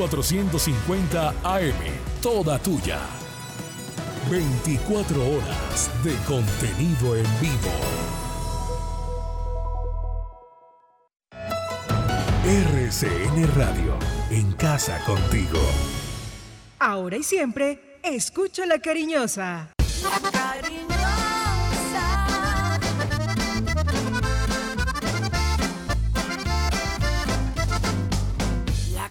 1450 AM, toda tuya. 24 horas de contenido en vivo. RCN Radio, en casa contigo. Ahora y siempre, escucho la cariñosa. La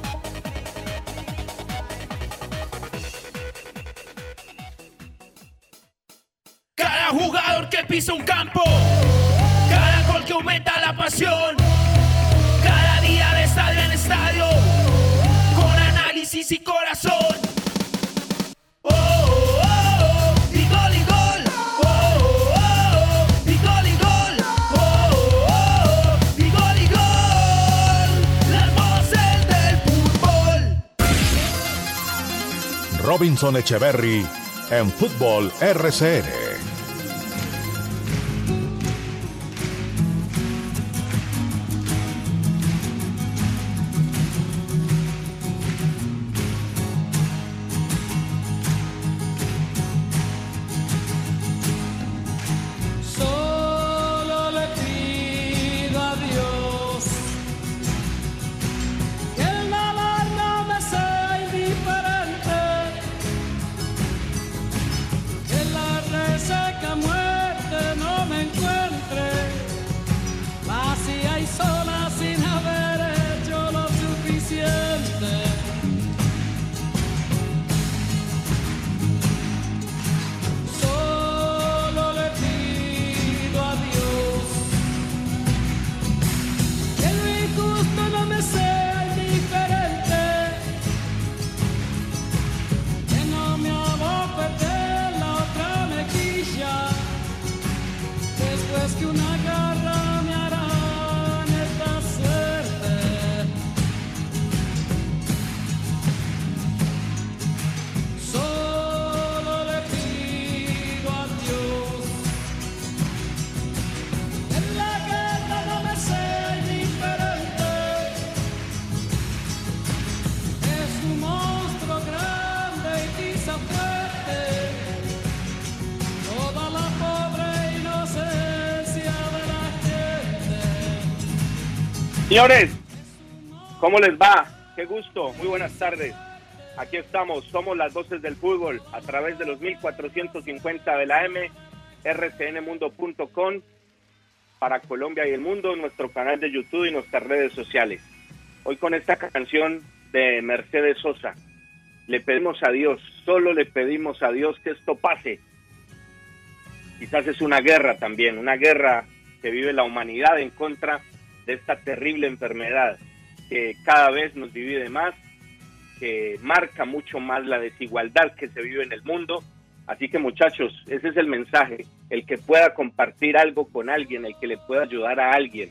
Pisa un campo, cada gol que aumenta la pasión, cada día de estadio en estadio, con análisis y corazón. Oh, oh, oh, y gol y gol. Oh, oh, oh, y gol y gol. Oh, oh, oh, y gol y gol. Las voces del fútbol. Robinson Echeverry en Fútbol RCN. Señores, ¿cómo les va? Qué gusto, muy buenas tardes. Aquí estamos, somos las voces del fútbol a través de los 1450 de la M, rcnmundo.com para Colombia y el mundo, nuestro canal de YouTube y nuestras redes sociales. Hoy con esta canción de Mercedes Sosa, le pedimos a Dios, solo le pedimos a Dios que esto pase. Quizás es una guerra también, una guerra que vive la humanidad en contra de esta terrible enfermedad que cada vez nos divide más, que marca mucho más la desigualdad que se vive en el mundo. Así que muchachos, ese es el mensaje, el que pueda compartir algo con alguien, el que le pueda ayudar a alguien.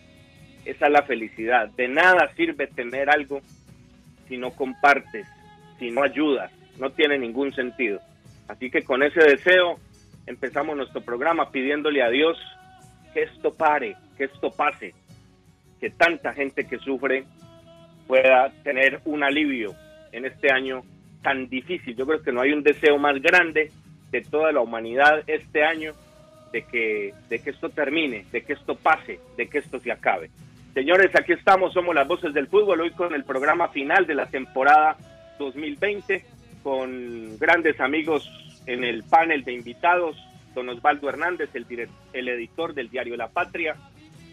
Esa es la felicidad. De nada sirve tener algo si no compartes, si no ayudas, no tiene ningún sentido. Así que con ese deseo empezamos nuestro programa pidiéndole a Dios que esto pare, que esto pase, que tanta gente que sufre pueda tener un alivio en este año tan difícil. Yo creo que no hay un deseo más grande de toda la humanidad este año de que, de que esto termine, de que esto pase, de que esto se acabe. Señores, aquí estamos, somos las voces del fútbol, hoy con el programa final de la temporada 2020, con grandes amigos en el panel de invitados, don Osvaldo Hernández, el, direct- el editor del diario La Patria,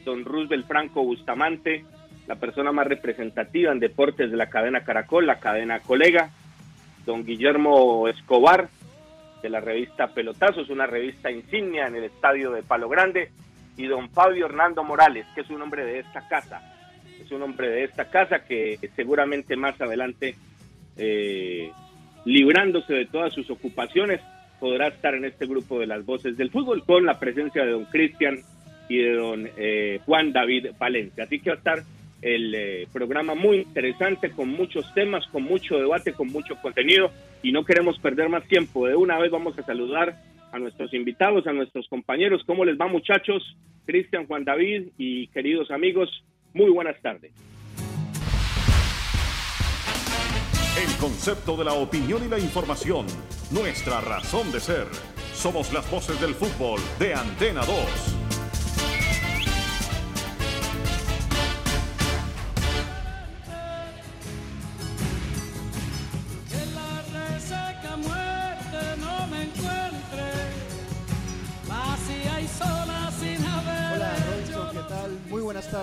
don Roosevelt Franco Bustamante, la persona más representativa en deportes de la cadena Caracol, la cadena Colega, don Guillermo Escobar, de la revista Pelotazos, una revista insignia en el estadio de Palo Grande, y don Fabio Hernando Morales, que es un hombre de esta casa, es un hombre de esta casa que seguramente más adelante, eh, librándose de todas sus ocupaciones, podrá estar en este grupo de las voces del fútbol con la presencia de don Cristian y de don Juan David Valencia. Así que va a estar el eh, programa muy interesante, con muchos temas, con mucho debate, con mucho contenido y no queremos perder más tiempo. De una vez vamos a saludar a nuestros invitados, a nuestros compañeros. ¿Cómo les va muchachos? Cristian, Juan David y queridos amigos, muy buenas tardes. El concepto de la opinión y la información, nuestra razón de ser. Somos las voces del fútbol de Antena 2.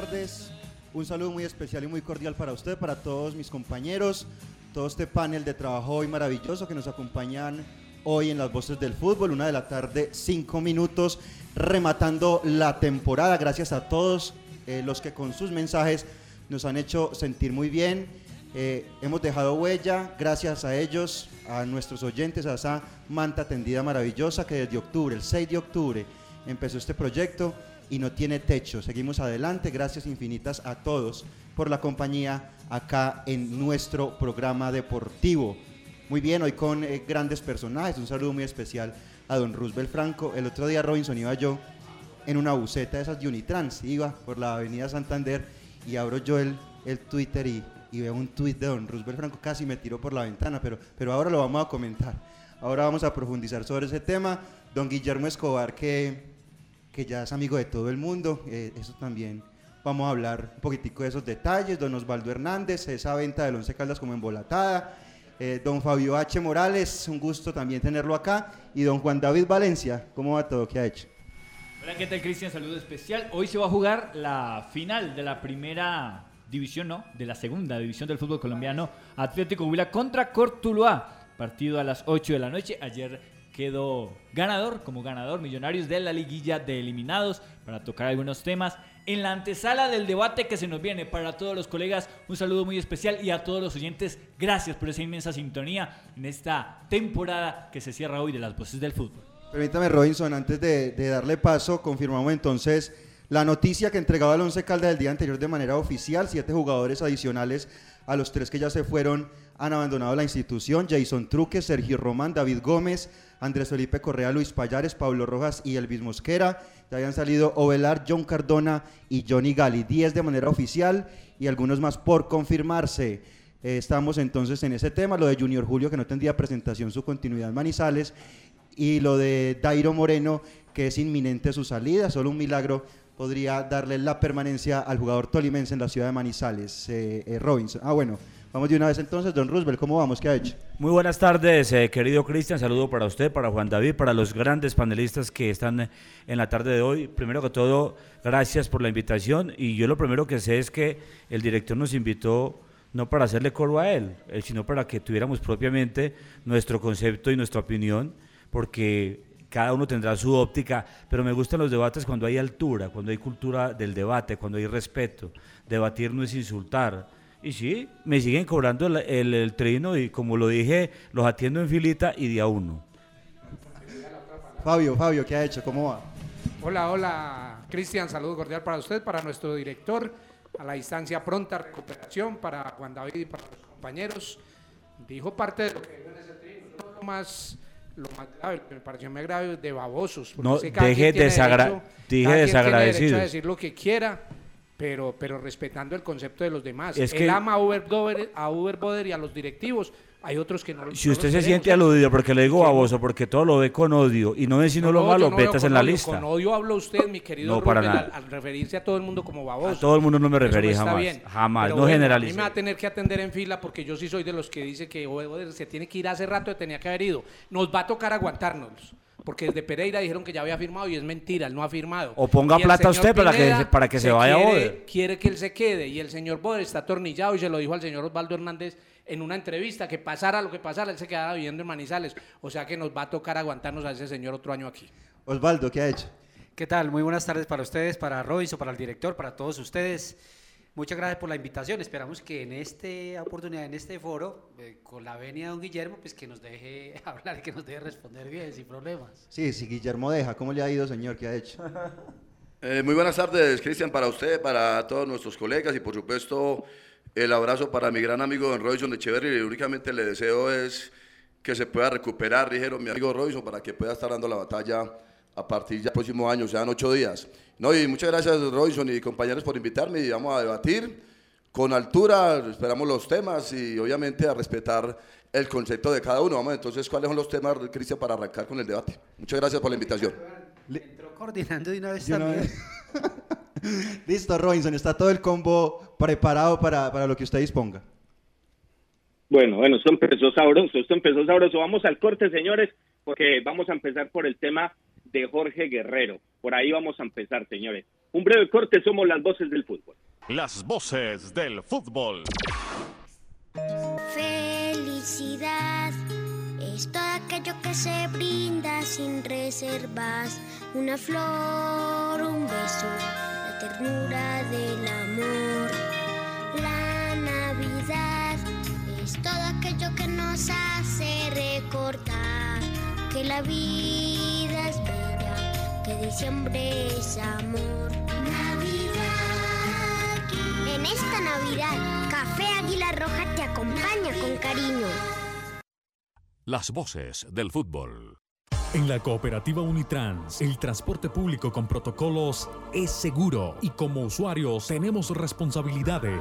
Tardes. Un saludo muy especial y muy cordial para usted, para todos mis compañeros, todo este panel de trabajo hoy maravilloso que nos acompañan hoy en las voces del fútbol, una de la tarde, cinco minutos, rematando la temporada. Gracias a todos eh, los que con sus mensajes nos han hecho sentir muy bien. Eh, hemos dejado huella, gracias a ellos, a nuestros oyentes, a esa manta tendida maravillosa que desde octubre, el 6 de octubre, empezó este proyecto y no tiene techo. Seguimos adelante, gracias infinitas a todos por la compañía acá en nuestro programa deportivo. Muy bien, hoy con eh, grandes personajes, un saludo muy especial a don Roosevelt Franco. El otro día Robinson iba yo en una buceta de esas Unitrans, iba por la avenida Santander y abro yo el, el Twitter y, y veo un tuit de don Roosevelt Franco, casi me tiró por la ventana, pero, pero ahora lo vamos a comentar. Ahora vamos a profundizar sobre ese tema. Don Guillermo Escobar, que, que ya es amigo de todo el mundo, eh, eso también vamos a hablar un poquitico de esos detalles. Don Osvaldo Hernández, esa venta del Once Caldas como embolatada. Eh, don Fabio H. Morales, un gusto también tenerlo acá. Y don Juan David Valencia, ¿cómo va todo? ¿Qué ha hecho? Hola, ¿qué tal Cristian? Saludo especial. Hoy se va a jugar la final de la primera división, ¿no? De la segunda división del fútbol colombiano. Atlético Huila contra Cortuluá. Partido a las 8 de la noche. Ayer quedó ganador, como ganador, Millonarios de la liguilla de eliminados para tocar algunos temas. En la antesala del debate que se nos viene para todos los colegas, un saludo muy especial y a todos los oyentes, gracias por esa inmensa sintonía en esta temporada que se cierra hoy de las voces del fútbol. Permítame, Robinson, antes de, darle paso, confirmamos entonces la noticia que entregaba el Once Caldas el día anterior de manera oficial. Siete jugadores adicionales a los tres que ya se fueron han abandonado la institución. Jason Truque, Sergio Román, David Gómez, Andrés Felipe Correa, Luis Payares, Pablo Rojas y Elvis Mosquera. Ya habían salido Ovelar, John Cardona y Johnny Gali. Diez de manera oficial y algunos más por confirmarse. Eh, estamos entonces en ese tema, lo de Junior Julio, que no tendría presentación, su continuidad en Manizales, y lo de Dairo Moreno, que es inminente su salida, solo un milagro podría darle la permanencia al jugador tolimense en la ciudad de Manizales, eh, eh, Robinson. Ah, bueno, vamos de una vez entonces, don Roosevelt, ¿cómo vamos? ¿Qué ha hecho? Muy buenas tardes, eh, querido Cristian. Saludo para usted, para Juan David, para los grandes panelistas que están eh, en la tarde de hoy. Primero que todo, gracias por la invitación. Y yo lo primero que sé es que el director nos invitó no para hacerle coro a él, eh, sino para que tuviéramos propiamente nuestro concepto y nuestra opinión, porque cada uno tendrá su óptica, pero me gustan los debates cuando hay altura, cuando hay cultura del debate, cuando hay respeto. Debatir no es insultar. Y sí, me siguen cobrando el, el, el trino y como lo dije, los atiendo en filita y de a uno. Fabio, Fabio, ¿qué ha hecho? ¿Cómo va? Hola, hola, Cristian, saludo cordial para usted, para nuestro director, a la distancia pronta recuperación, para Juan David y para los compañeros. Dijo parte de lo que dijo en ese trino, no lo más, lo más grave, lo que me pareció más grave, de babosos. No, deje desagra- derecho- dije cada quien tiene derecho a decir lo que quiera, pero, pero respetando el concepto de los demás. Es Él que- ama a Uber, Dover- a Uber Boder y a los directivos. Hay otros que no Si no usted se siente aludido porque le digo baboso, porque todo lo ve con odio y no ve lo No, malo, yo no en la odio, lista. Con odio habla usted, mi querido No, para Rubén, nada. al, al referirse a todo el mundo como baboso. A todo el mundo no me referí jamás, bien. jamás, Pero no bueno, generalice. A mí me va a tener que atender en fila porque yo sí soy de los que dice que Ober se tiene que ir hace rato, tenía que haber ido. Nos va a tocar aguantarnos. Porque desde Pereira dijeron que ya había firmado y es mentira, él no ha firmado. O ponga plata usted para que- para que se vaya quiere, Boder. Quiere que él se quede y el señor Boder está atornillado y se lo dijo al señor Osvaldo Hernández en una entrevista que pasara lo que pasara, él se quedara viviendo en Manizales. O sea que nos va a tocar aguantarnos a ese señor otro año aquí. Osvaldo, ¿qué ha hecho? ¿Qué tal? Muy buenas tardes para ustedes, para Robinson, para el director, para todos ustedes. Muchas gracias por la invitación. Esperamos que en esta oportunidad, en este foro, eh, con la venia de don Guillermo, pues que nos deje hablar que nos deje responder bien, sin problemas. Sí, sí, Guillermo deja. ¿Cómo le ha ido, señor? ¿Qué ha hecho? Eh, muy buenas tardes, Cristian, para usted, para todos nuestros colegas y por supuesto el abrazo para mi gran amigo Don Robinson de Echeverry. Únicamente le deseo es que se pueda recuperar, dijeron mi amigo Robinson, para que pueda estar dando la batalla a partir del próximo año, sean ocho días. No, y muchas gracias Robinson y compañeros por invitarme y vamos a debatir con altura, esperamos los temas y obviamente a respetar el concepto de cada uno. Vamos entonces, ¿cuáles son los temas, Cristian, para arrancar con el debate? Muchas gracias por la invitación. Entró coordinando de una vez De una también. vez. Listo, Robinson, está todo el combo preparado para, para lo que usted disponga. Bueno, bueno, esto empezó sabroso, esto empezó sabroso. Vamos al corte, señores, porque vamos a empezar por el tema de Jorge Guerrero. Por ahí vamos a empezar, señores. Un breve corte, somos las voces del fútbol. Las voces del fútbol. Felicidad es todo aquello que se brinda sin reservas. Una flor, un beso, la ternura del amor. La Navidad es todo aquello que nos hace recordar que la vida que diciembre es amor. Navidad. En esta Navidad, Café Águila Roja te acompaña con cariño. Las voces del fútbol. En la cooperativa Unitrans, el transporte público con protocolos es seguro y como usuarios tenemos responsabilidades.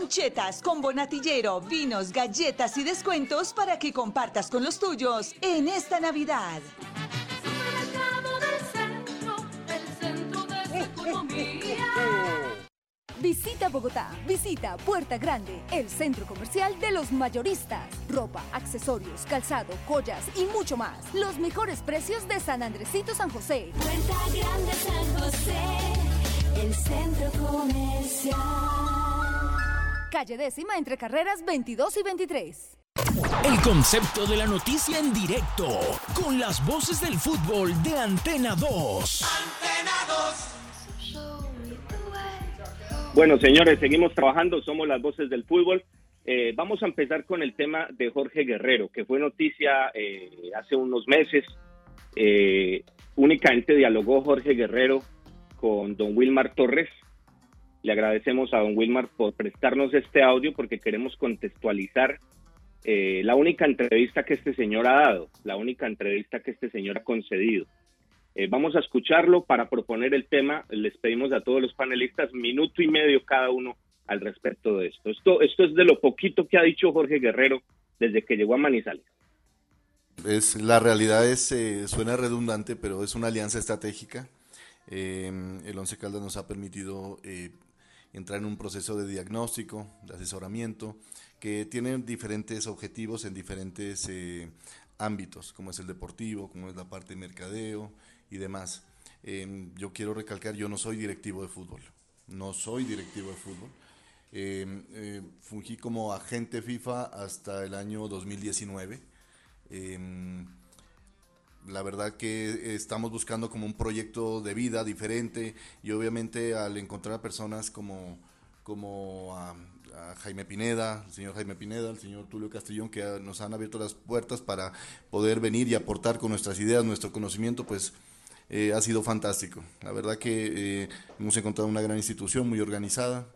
Anchetas, combo natillero, vinos, galletas y descuentos para que compartas con los tuyos en esta Navidad. Supermercado del centro, el centro de su economía. Visita Bogotá, visita Puerta Grande, el centro comercial de los mayoristas. Ropa, accesorios, calzado, joyas y mucho más. Los mejores precios de San Andresito San José. Puerta Grande San José, el centro comercial. Calle décima entre carreras 22 y 23. El concepto de la noticia en directo, con las voces del fútbol de Antena 2. Bueno, señores, seguimos trabajando, somos las voces del fútbol. Eh, vamos a empezar con el tema de Jorge Guerrero, que fue noticia eh, hace unos meses. Eh, únicamente dialogó Jorge Guerrero con don Wilmar Torres. Le agradecemos a don Wilmar por prestarnos este audio porque queremos contextualizar eh, la única entrevista que este señor ha dado, la única entrevista que este señor ha concedido. Eh, vamos a escucharlo para proponer el tema. Les pedimos a todos los panelistas minuto y medio cada uno al respecto de esto. Esto, esto es de lo poquito que ha dicho Jorge Guerrero desde que llegó a Manizales. Es, la realidad es, eh, suena redundante, pero es una alianza estratégica. Eh, el Once Caldas nos ha permitido eh, entrar en un proceso de diagnóstico, de asesoramiento, que tiene diferentes objetivos en diferentes eh, ámbitos, como es el deportivo, como es la parte de mercadeo y demás. Eh, yo quiero recalcar, yo no soy directivo de fútbol, no soy directivo de fútbol. Eh, eh, fungí como agente FIFA hasta el año 2019. La verdad que estamos buscando como un proyecto de vida diferente y obviamente al encontrar a personas como, como a, a Jaime Pineda, el señor Jaime Pineda, el señor Tulio Castellón, que nos han abierto las puertas para poder venir y aportar con nuestras ideas, nuestro conocimiento, pues eh, ha sido fantástico. La verdad que eh, hemos encontrado una gran institución muy organizada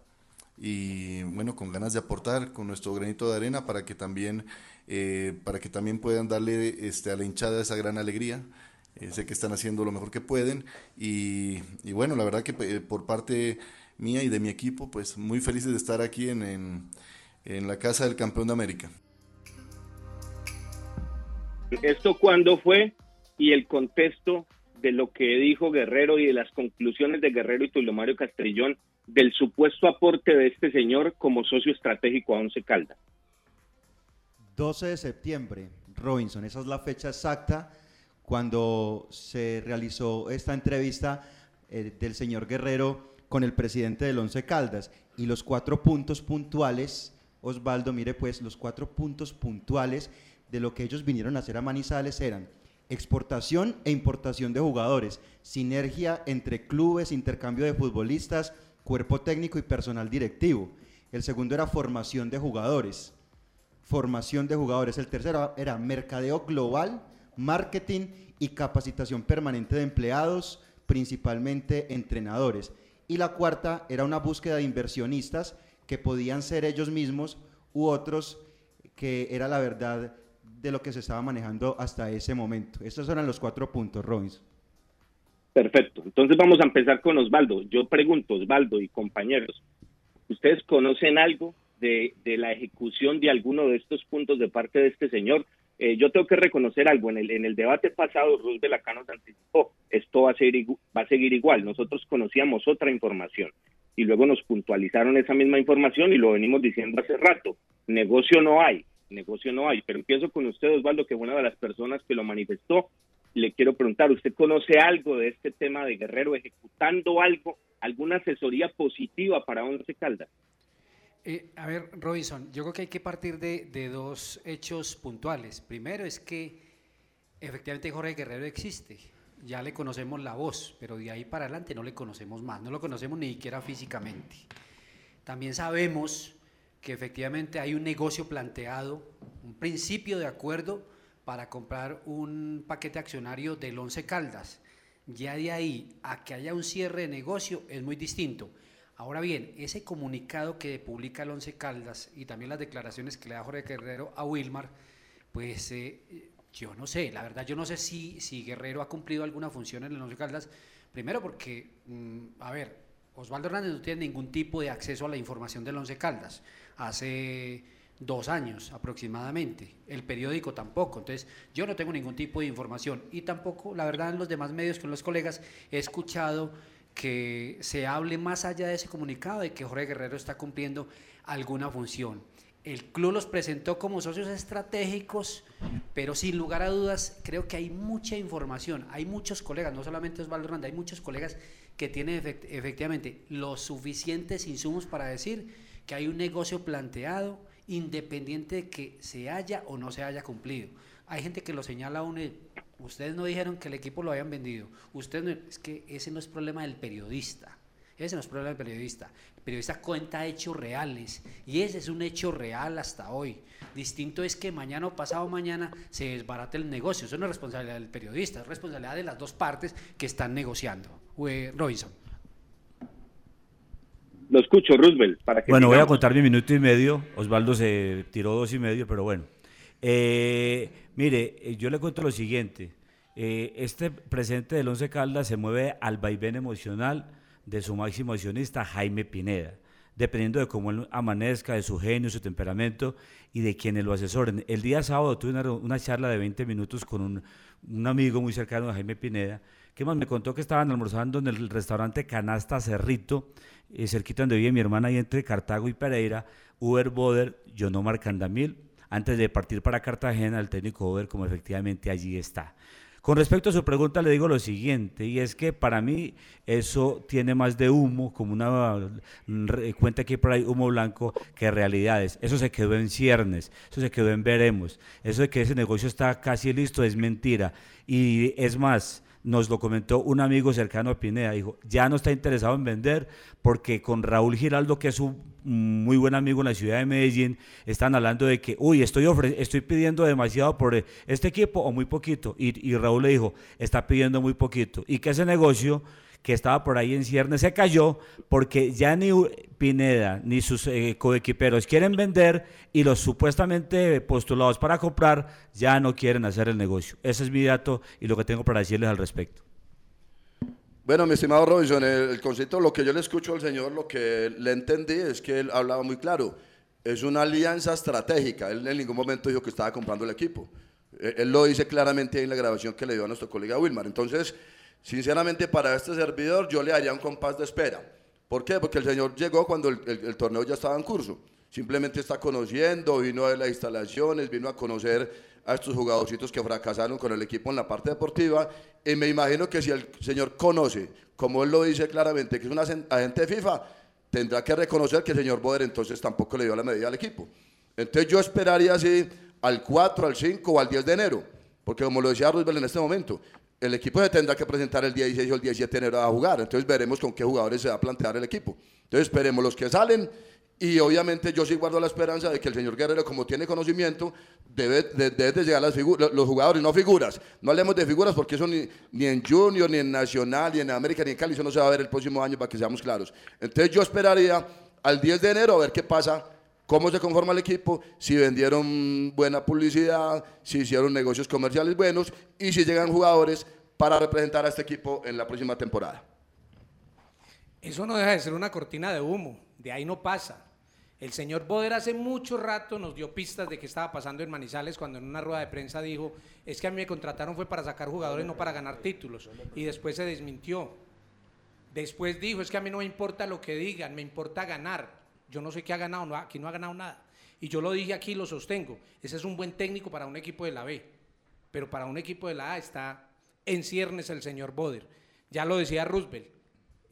y bueno, con ganas de aportar con nuestro granito de arena para que también, eh, para que también puedan darle este, a la hinchada esa gran alegría. Eh, sé que están haciendo lo mejor que pueden y, y bueno, la verdad que eh, por parte mía y de mi equipo, pues muy felices de estar aquí en, en, en la casa del campeón de América. ¿Esto cuándo fue? Y el contexto de lo que dijo Guerrero y de las conclusiones de Guerrero y Tulio Mario Castrillón del supuesto aporte de este señor como socio estratégico a Once Caldas. 12 de septiembre, Robinson, esa es la fecha exacta cuando se realizó esta entrevista eh, del señor Guerrero con el presidente del Once Caldas y los cuatro puntos puntuales, Osvaldo, mire pues, los cuatro puntos puntuales de lo que ellos vinieron a hacer a Manizales eran exportación e importación de jugadores, sinergia entre clubes, intercambio de futbolistas, cuerpo técnico y personal directivo. El segundo era formación de jugadores. Formación de jugadores. El tercero era mercadeo global, marketing y capacitación permanente de empleados, principalmente entrenadores. Y la cuarta era una búsqueda de inversionistas que podían ser ellos mismos u otros que era la verdad de lo que se estaba manejando hasta ese momento. Estos eran los cuatro puntos, Robinson. Perfecto. Entonces vamos a empezar con Osvaldo. Yo pregunto, Osvaldo y compañeros, ¿ustedes conocen algo de, de la ejecución de alguno de estos puntos de parte de este señor? Eh, yo tengo que reconocer algo. En el, en el debate pasado, Roosevelt acá nos anticipó, esto va a, ser, va a seguir igual. Nosotros conocíamos otra información y luego nos puntualizaron esa misma información y lo venimos diciendo hace rato. Negocio no hay, negocio no hay. Pero empiezo con usted, Osvaldo, que una de las personas que lo manifestó. Le quiero preguntar, ¿usted conoce algo de este tema de Guerrero ejecutando algo, alguna asesoría positiva para Once Caldas? Eh, a ver, Robinson, yo creo que hay que partir de, de dos hechos puntuales. Primero es que efectivamente Jorge Guerrero existe. Ya le conocemos la voz, pero de ahí para adelante no le conocemos más, no lo conocemos ni siquiera físicamente. También sabemos que efectivamente hay un negocio planteado, un principio de acuerdo para comprar un paquete accionario del Once Caldas. Ya de ahí a que haya un cierre de negocio es muy distinto. Ahora bien, ese comunicado que publica el Once Caldas y también las declaraciones que le da Jorge Guerrero a Wilmar, pues eh, yo no sé, la verdad yo no sé si, si Guerrero ha cumplido alguna función en el Once Caldas, primero porque, mm, a ver, Osvaldo Hernández no tiene ningún tipo de acceso a la información del Once Caldas, hace dos años aproximadamente, el periódico tampoco, entonces yo no tengo ningún tipo de información. Y tampoco, la verdad, en los demás medios con los colegas he escuchado que se hable más allá de ese comunicado de que Jorge Guerrero está cumpliendo alguna función. El club los presentó como socios estratégicos, pero sin lugar a dudas creo que hay mucha información, hay muchos colegas, no solamente Osvaldo Hernández, hay muchos colegas que tienen efect- efectivamente los suficientes insumos para decir que hay un negocio planteado independiente de que se haya o no se haya cumplido. Hay gente que lo señala a ustedes no dijeron que el equipo lo habían vendido. Ustedes no- es que ese no es problema del periodista. Ese no es problema del periodista. El periodista cuenta hechos reales y ese es un hecho real hasta hoy. Distinto es que mañana o pasado mañana se desbarate el negocio. Eso no es responsabilidad del periodista, es responsabilidad de las dos partes que están negociando. Robinson. Lo escucho, Roosevelt, para que Bueno, voy a contar mi minuto y medio. Osvaldo se tiró dos y medio, pero bueno. Eh, mire, eh, yo le cuento lo siguiente. Eh, este presidente del Once Caldas se mueve al vaivén emocional de su máximo accionista, Jaime Pineda, dependiendo de cómo él amanezca, de su genio, su temperamento y de quienes lo asesoren. El día sábado tuve una, charla de 20 minutos con un, amigo muy cercano de Jaime Pineda, que más me contó que estaban almorzando en el restaurante Canasta Cerrito, cerquita donde vive mi hermana, ahí entre Cartago y Pereira, Uber Boder, Yonomar Candamil, antes de partir para Cartagena, el técnico Uber, como efectivamente allí está. Con respecto a su pregunta, le digo lo siguiente, y es que para mí eso tiene más de humo, como una re- cuenta aquí por ahí, humo blanco, que realidades. Eso se quedó en ciernes, eso se quedó en veremos. Eso de que ese negocio está casi listo es mentira. Y es más, nos lo comentó un amigo cercano a Pineda. Dijo, ya no está interesado en vender porque con Raúl Giraldo, que es un muy buen amigo en la ciudad de Medellín, están hablando de que, uy, estoy, estoy pidiendo demasiado por eh, este equipo o muy poquito. Y, y Raúl le dijo, está pidiendo muy poquito. Y que ese negocio que estaba por ahí en ciernes se cayó porque ya ni Pineda ni sus eh, coequiperos quieren vender y los supuestamente postulados para comprar ya no quieren hacer el negocio. Ese es mi dato y lo que tengo para decirles al respecto. Bueno, mi estimado Robinson, el, concepto, lo que yo le escucho al señor, lo que le entendí es que él hablaba muy claro. Es una alianza estratégica. Él en ningún momento dijo que estaba comprando el equipo. Él, él lo dice claramente ahí en la grabación que le dio a nuestro colega Wilmar. Entonces, sinceramente, para este servidor, yo le haría un compás de espera. ¿Por qué? Porque el señor llegó cuando el, el- el torneo ya estaba en curso. Simplemente está conociendo, vino a ver las instalaciones, vino a conocer a estos jugadorcitos que fracasaron con el equipo en la parte deportiva. Y me imagino que si el señor conoce, como él lo dice claramente, que es un agente de FIFA, tendrá que reconocer que el señor Boder entonces tampoco le dio la medida al equipo. Entonces yo esperaría así al 4, al 5 o al 10 de enero. Porque como lo decía Roosevelt en este momento, el equipo se tendrá que presentar el día 16 o el 17 de enero a jugar. Entonces veremos con qué jugadores se va a plantear el equipo. Entonces esperemos los que salen. Y obviamente yo sí guardo la esperanza de que el señor Guerrero, como tiene conocimiento, debe de, debe de llegar las los jugadores, no figuras. No hablemos de figuras porque eso ni, ni en Junior, ni en Nacional, ni en América, ni en Cali, eso no se va a ver el próximo año para que seamos claros. Entonces yo esperaría al 10 de enero a ver qué pasa cómo se conforma el equipo, si vendieron buena publicidad, si hicieron negocios comerciales buenos y si llegan jugadores para representar a este equipo en la próxima temporada. Eso no deja de ser una cortina de humo, de ahí no pasa. El señor Boder hace mucho rato nos dio pistas de qué estaba pasando en Manizales cuando en una rueda de prensa dijo, es que a mí me contrataron fue para sacar jugadores, no para ganar títulos. Y después se desmintió. Después dijo, es que a mí no me importa lo que digan, me importa ganar. Yo no sé qué ha ganado, no, aquí no ha ganado nada. Y yo lo dije aquí y lo sostengo. Ese es un buen técnico para un equipo de la B. Pero para un equipo de la A está en ciernes el señor Boder. Ya lo decía Roosevelt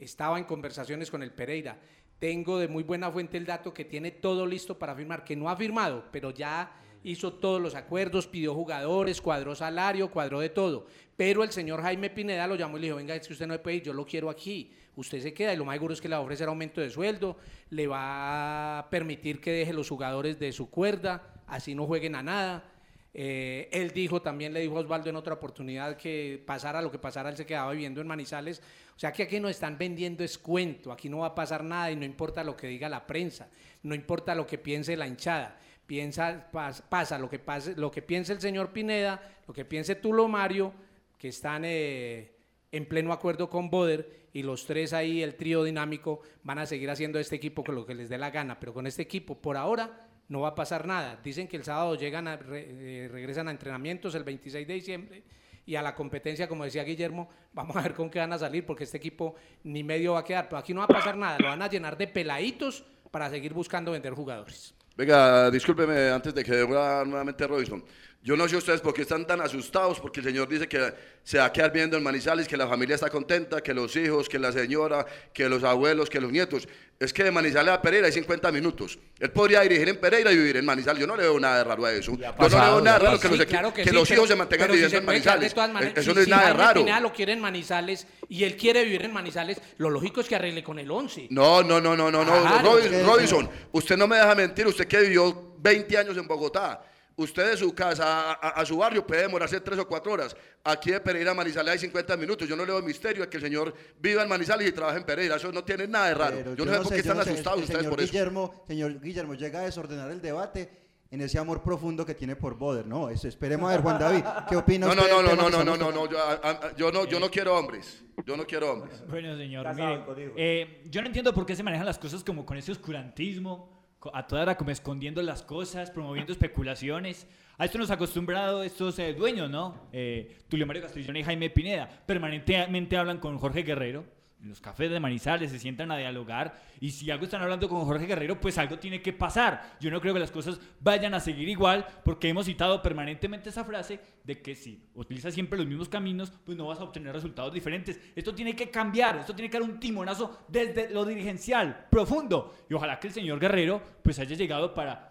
estaba en conversaciones con el Pereira. Tengo de muy buena fuente el dato que tiene todo listo para firmar, que no ha firmado, pero ya hizo todos los acuerdos, pidió jugadores, cuadró salario, cuadró de todo. Pero el señor Jaime Pineda lo llamó y le dijo, venga, es que usted no puede ir, yo lo quiero aquí. Usted se queda y lo más seguro es que le va a ofrecer aumento de sueldo, le va a permitir que deje los jugadores de su cuerda, así no jueguen a nada. Eh, él dijo, también le dijo a Osvaldo en otra oportunidad que pasara lo que pasara, él se quedaba viviendo en Manizales. O sea que aquí nos están vendiendo es cuento, aquí no va a pasar nada y no importa lo que diga la prensa, no importa lo que piense la hinchada. Piensa, pas- pasa lo que, pase, lo que piense el señor Pineda, lo que piense Tulo Mario, que están eh, en pleno acuerdo con Boder y los tres ahí, el trío dinámico, van a seguir haciendo este equipo con lo que les dé la gana, pero con este equipo por ahora no va a pasar nada. Dicen que el sábado llegan a, eh, regresan a entrenamientos el 26 de diciembre y a la competencia, como decía Guillermo, vamos a ver con qué van a salir porque este equipo ni medio va a quedar, pero aquí no va a pasar nada, lo van a llenar de peladitos para seguir buscando vender jugadores. Venga, discúlpeme antes de que vuelva nuevamente Robinson. Yo no sé ustedes por qué están tan asustados, porque el señor dice que se va a quedar viendo en Manizales, que la familia está contenta, que los hijos, que la señora, que los abuelos, que los nietos. Es que de Manizales a Pereira hay 50 minutos. Él podría dirigir en Pereira y vivir en Manizales. Yo no le veo nada de raro a eso. Yo no le veo nada raro que los, claro que que sí, los pero- hijos se mantengan pero si viviendo se en Manizales. maneras, eso si- no es si nada de raro. Pineda lo quiere en Manizales y él quiere vivir en Manizales, lo lógico es que arregle con el 11. No, no, no, no, no, no. Robinson, usted no me deja mentir, usted que vivió 20 años en Bogotá. Usted de su casa a, a- a su barrio puede demorarse 3 o 4 horas. Aquí de Pereira a Manizales hay 50 minutos. Yo no le veo misterio a que el señor viva en Manizales y trabaje en Pereira. Eso no tiene nada de raro. Pero yo no sé por qué yo están no sé, asustados el ustedes señor por eso. Guillermo, señor Guillermo llega a desordenar el debate en ese amor profundo que tiene por Boder. No, eso, esperemos a ver, Juan David, ¿qué opina No, no, usted no, no, no, no, no, no, no, yo, a- a- yo no, yo no quiero hombres. Yo no quiero hombres. Bueno, señor, mire, eh, yo no entiendo por qué se manejan las cosas como con ese oscurantismo, a toda hora como escondiendo las cosas, promoviendo especulaciones. A esto nos ha acostumbrado estos eh, dueños, ¿no? Eh, Tulio Mario Castrillón y Jaime Pineda. Permanentemente hablan con Jorge Guerrero. En los cafés de Manizales se sientan a dialogar y si algo están hablando con Jorge Guerrero, pues algo tiene que pasar. Yo no creo que las cosas vayan a seguir igual porque hemos citado permanentemente esa frase de que si utilizas siempre los mismos caminos, pues no vas a obtener resultados diferentes. Esto tiene que cambiar, esto tiene que dar un timonazo desde lo dirigencial, profundo. Y ojalá que el señor Guerrero pues haya llegado para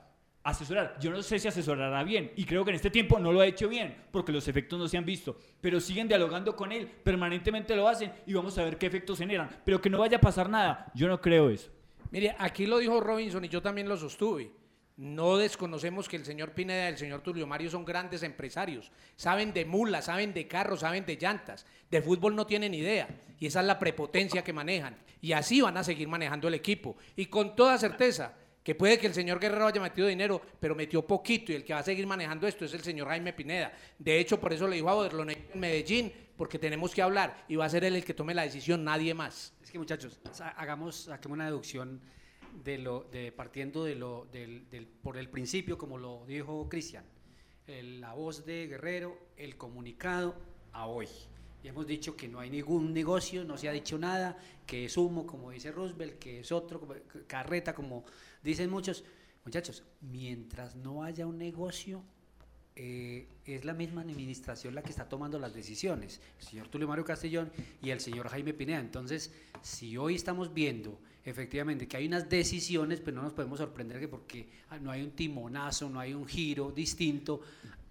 asesorar. Yo no sé si asesorará bien y creo que en este tiempo no lo ha hecho bien porque los efectos no se han visto, pero siguen dialogando con él, permanentemente lo hacen y vamos a ver qué efectos generan, pero que no vaya a pasar nada, yo no creo eso. Mire, aquí lo dijo Robinson y yo también lo sostuve. No desconocemos que el señor Pineda y el señor Tulio Mario son grandes empresarios. Saben de mulas, saben de carros, saben de llantas. De fútbol no tienen idea. Y esa es la prepotencia que manejan. Y así van a seguir manejando el equipo. Y con toda certeza, que puede que el señor Guerrero haya metido dinero, pero metió poquito. Y el que va a seguir manejando esto es el señor Jaime Pineda. De hecho, por eso le dijo a Boderlone en Medellín, porque tenemos que hablar. Y va a ser él el que tome la decisión, nadie más. Es que muchachos, hagamos, saquemos una deducción de lo, de, partiendo de lo, del, del- por el principio, como lo dijo Cristian, la voz de Guerrero, el comunicado a hoy. Y hemos dicho que no hay ningún negocio, no se ha dicho nada, que es humo, como dice Roosevelt, que es otro, carreta, como dicen muchos. Muchachos, mientras no haya un negocio, eh, es la misma administración la que está tomando las decisiones, el señor Tulio Mario Castellón y el señor Jaime Pineda. Entonces, si hoy estamos viendo efectivamente que hay unas decisiones, pues no nos podemos sorprender que porque ah, no hay un timonazo, no hay un giro distinto,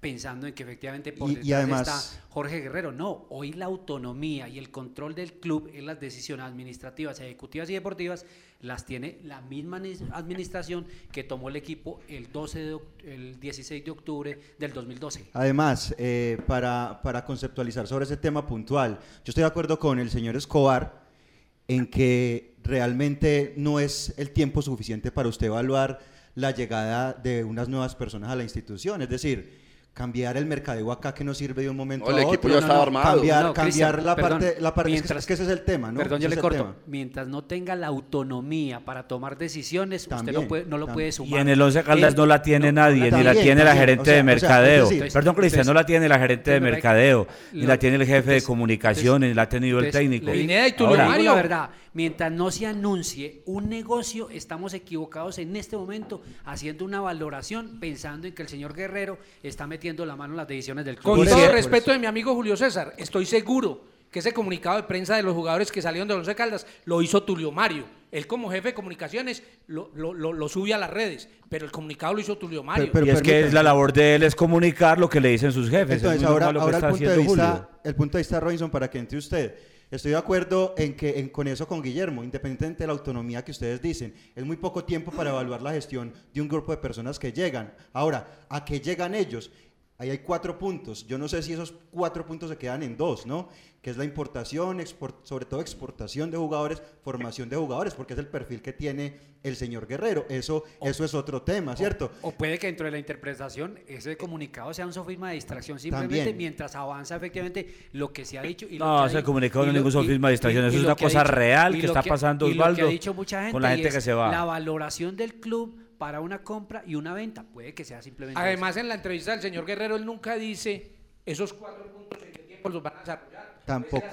pensando en que efectivamente por Y- y detrás además- está Jorge Guerrero. No, hoy la autonomía y el control del club en las decisiones administrativas, ejecutivas y deportivas las tiene la misma ni- administración que tomó el equipo el 12 de, el 16 de octubre del 2012. Además, eh, para, para conceptualizar sobre ese tema puntual, yo estoy de acuerdo con el señor Escobar en que realmente no es el tiempo suficiente para usted evaluar la llegada de unas nuevas personas a la institución. Es decir, cambiar el mercadeo acá que no sirve de un momento No, el a equipo otro. ya estaba armado. Cambiar, No, cambiar la perdón, parte, la mientras- es que ese es el tema, ¿no? Perdón, yo le el corto. tema. Mientras no tenga la autonomía para tomar decisiones, usted no, puede, no lo puede Y sumar. en el Once Caldas Él- no la tiene nadie, ni la También, tiene la gerente o sea, de o sea, es mercadeo. decir- Perdón, Cristian, no la tiene la gerente de mercadeo, ni la tiene el jefe de entonces- comunicaciones, ni la ha tenido el técnico. Pineda y digo la verdad, mientras no se anuncie un negocio, estamos equivocados en este momento haciendo una valoración pensando en que el señor Guerrero está metiendo la mano en las decisiones del club. Con todo respeto de mi amigo Julio César, estoy seguro que ese comunicado de prensa de los jugadores que salieron de Once Caldas lo hizo Tulio Mario. Él como jefe de comunicaciones lo, lo, lo- lo sube a las redes, pero el comunicado lo hizo Tulio Mario. Pero y es que es la labor de él es comunicar lo que le dicen sus jefes. Entonces, ahora, normal lo que ahora el, está punto de haciendo vista, el punto de vista, Robinson, para que entre usted. Estoy de acuerdo en que en- con eso con Guillermo, independientemente de la autonomía que ustedes dicen. Es muy poco tiempo para evaluar la gestión de un grupo de personas que llegan. Ahora, ¿a qué llegan ellos? Ahí hay cuatro puntos. Yo no sé si esos cuatro puntos se quedan en dos, ¿no? Que es la importación, export- sobre todo exportación de jugadores, formación de jugadores, porque es el perfil que tiene el señor Guerrero. Eso, eso es otro tema, ¿cierto? O puede que dentro de la interpretación ese comunicado sea un sofisma de distracción simplemente También. mientras avanza efectivamente lo que se ha dicho. Y lo No, ese comunicado no es ningún sofisma de distracción, y- eso y es una cosa dicho- real que está pasando, y lo que ha Osvaldo, dicho mucha gente con la y gente es que se va. La valoración del club para una compra y una venta puede que sea simplemente Además, en la entrevista del señor Guerrero, él nunca dice esos cuatro puntos en qué tiempo los van a desarrollar. Tampoco.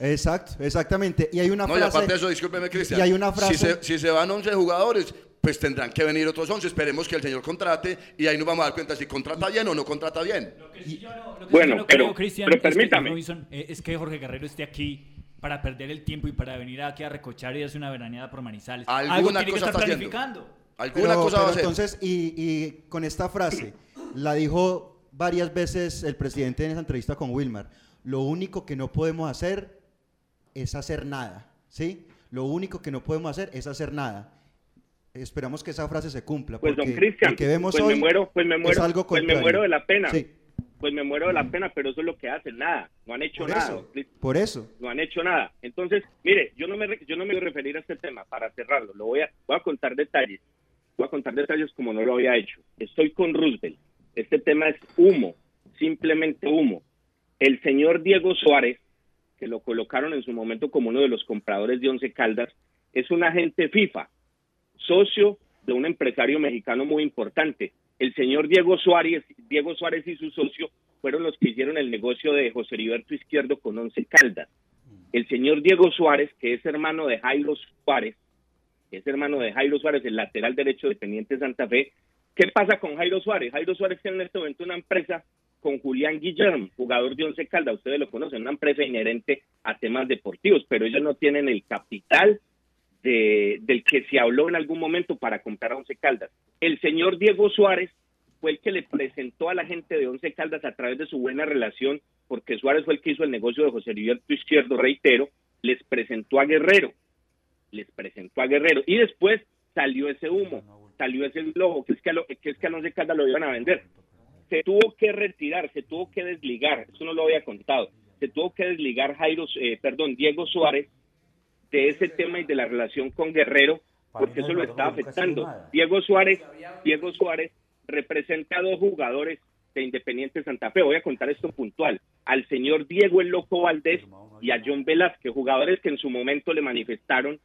Exacto, exactamente. Y hay una No, y frase. aparte de eso, discúlpeme, Cristian. Y hay una frase. Si se, si se van 11 jugadores, pues tendrán que venir otros 11. Esperemos que el señor contrate y ahí nos vamos a dar cuenta si contrata bien o no contrata bien. Lo que yo Bueno, no pero- creo, Cristian, pero es que, permítame. Robinson, eh, es que Jorge Guerrero esté aquí para perder el tiempo y para venir aquí a recochar y hacer una veraneada por Manizales. Algo Alguna tiene que cosa estar está haciendo. planificando. Alguna Pero- cosa va a pero hacer. entonces, y, y con esta frase, la dijo varias veces el presidente en esa entrevista con Wilmar, lo único que no podemos hacer es hacer nada, ¿sí? Lo único que no podemos hacer es hacer nada. Esperamos que esa frase se cumpla. Pues porque don Cristian, que vemos pues hoy me muero, pues me muero, algo pues me muero de la pena. Sí, Pues me muero de la pena, pero eso es lo que hacen, nada. No han hecho por nada. eso, por eso. no han hecho nada. Entonces, mire, yo no me yo no me voy a referir a este tema para cerrarlo. Lo voy a voy a contar detalles. Voy a contar detalles como no lo había hecho. Estoy con Roosevelt. Este tema es humo, simplemente humo. El señor Diego Suárez, que lo colocaron en su momento como uno de los compradores de Once Caldas, es un agente FIFA, socio de un empresario mexicano muy importante. El señor Diego Suárez, Diego Suárez y su socio fueron los que hicieron el negocio de José Heriberto Izquierdo con Once Caldas. El señor Diego Suárez, que es hermano de Jairo Suárez, es hermano de Jairo Suárez, el lateral derecho de Teniente Santa Fe. ¿Qué pasa con Jairo Suárez? Jairo Suárez tiene en este momento una empresa con Julián Guillermo, jugador de Once Caldas, ustedes lo conocen, una empresa inherente a temas deportivos, pero ellos no tienen el capital de- del que se habló en algún momento para comprar a Once Caldas. El señor Diego Suárez fue el que le presentó a la gente de Once Caldas a través de su buena relación, porque Suárez fue el que hizo el negocio de José Heriberto Izquierdo, reitero, les presentó a Guerrero, les presentó a Guerrero, y después salió ese humo, salió ese globo, que es que a, lo- que es que a Once Caldas lo iban a vender. Se tuvo que retirar, se tuvo que desligar, eso no lo había contado, se tuvo que desligar Jairo, eh, perdón, Diego Suárez de ese tema y de la relación con Guerrero, porque eso lo está afectando. Diego Suárez, Diego Suárez representa a dos jugadores de Independiente Santa Fe. Voy a contar esto puntual. Al señor Diego El Loco Valdés y a John Velázquez, jugadores que en su momento le manifestaron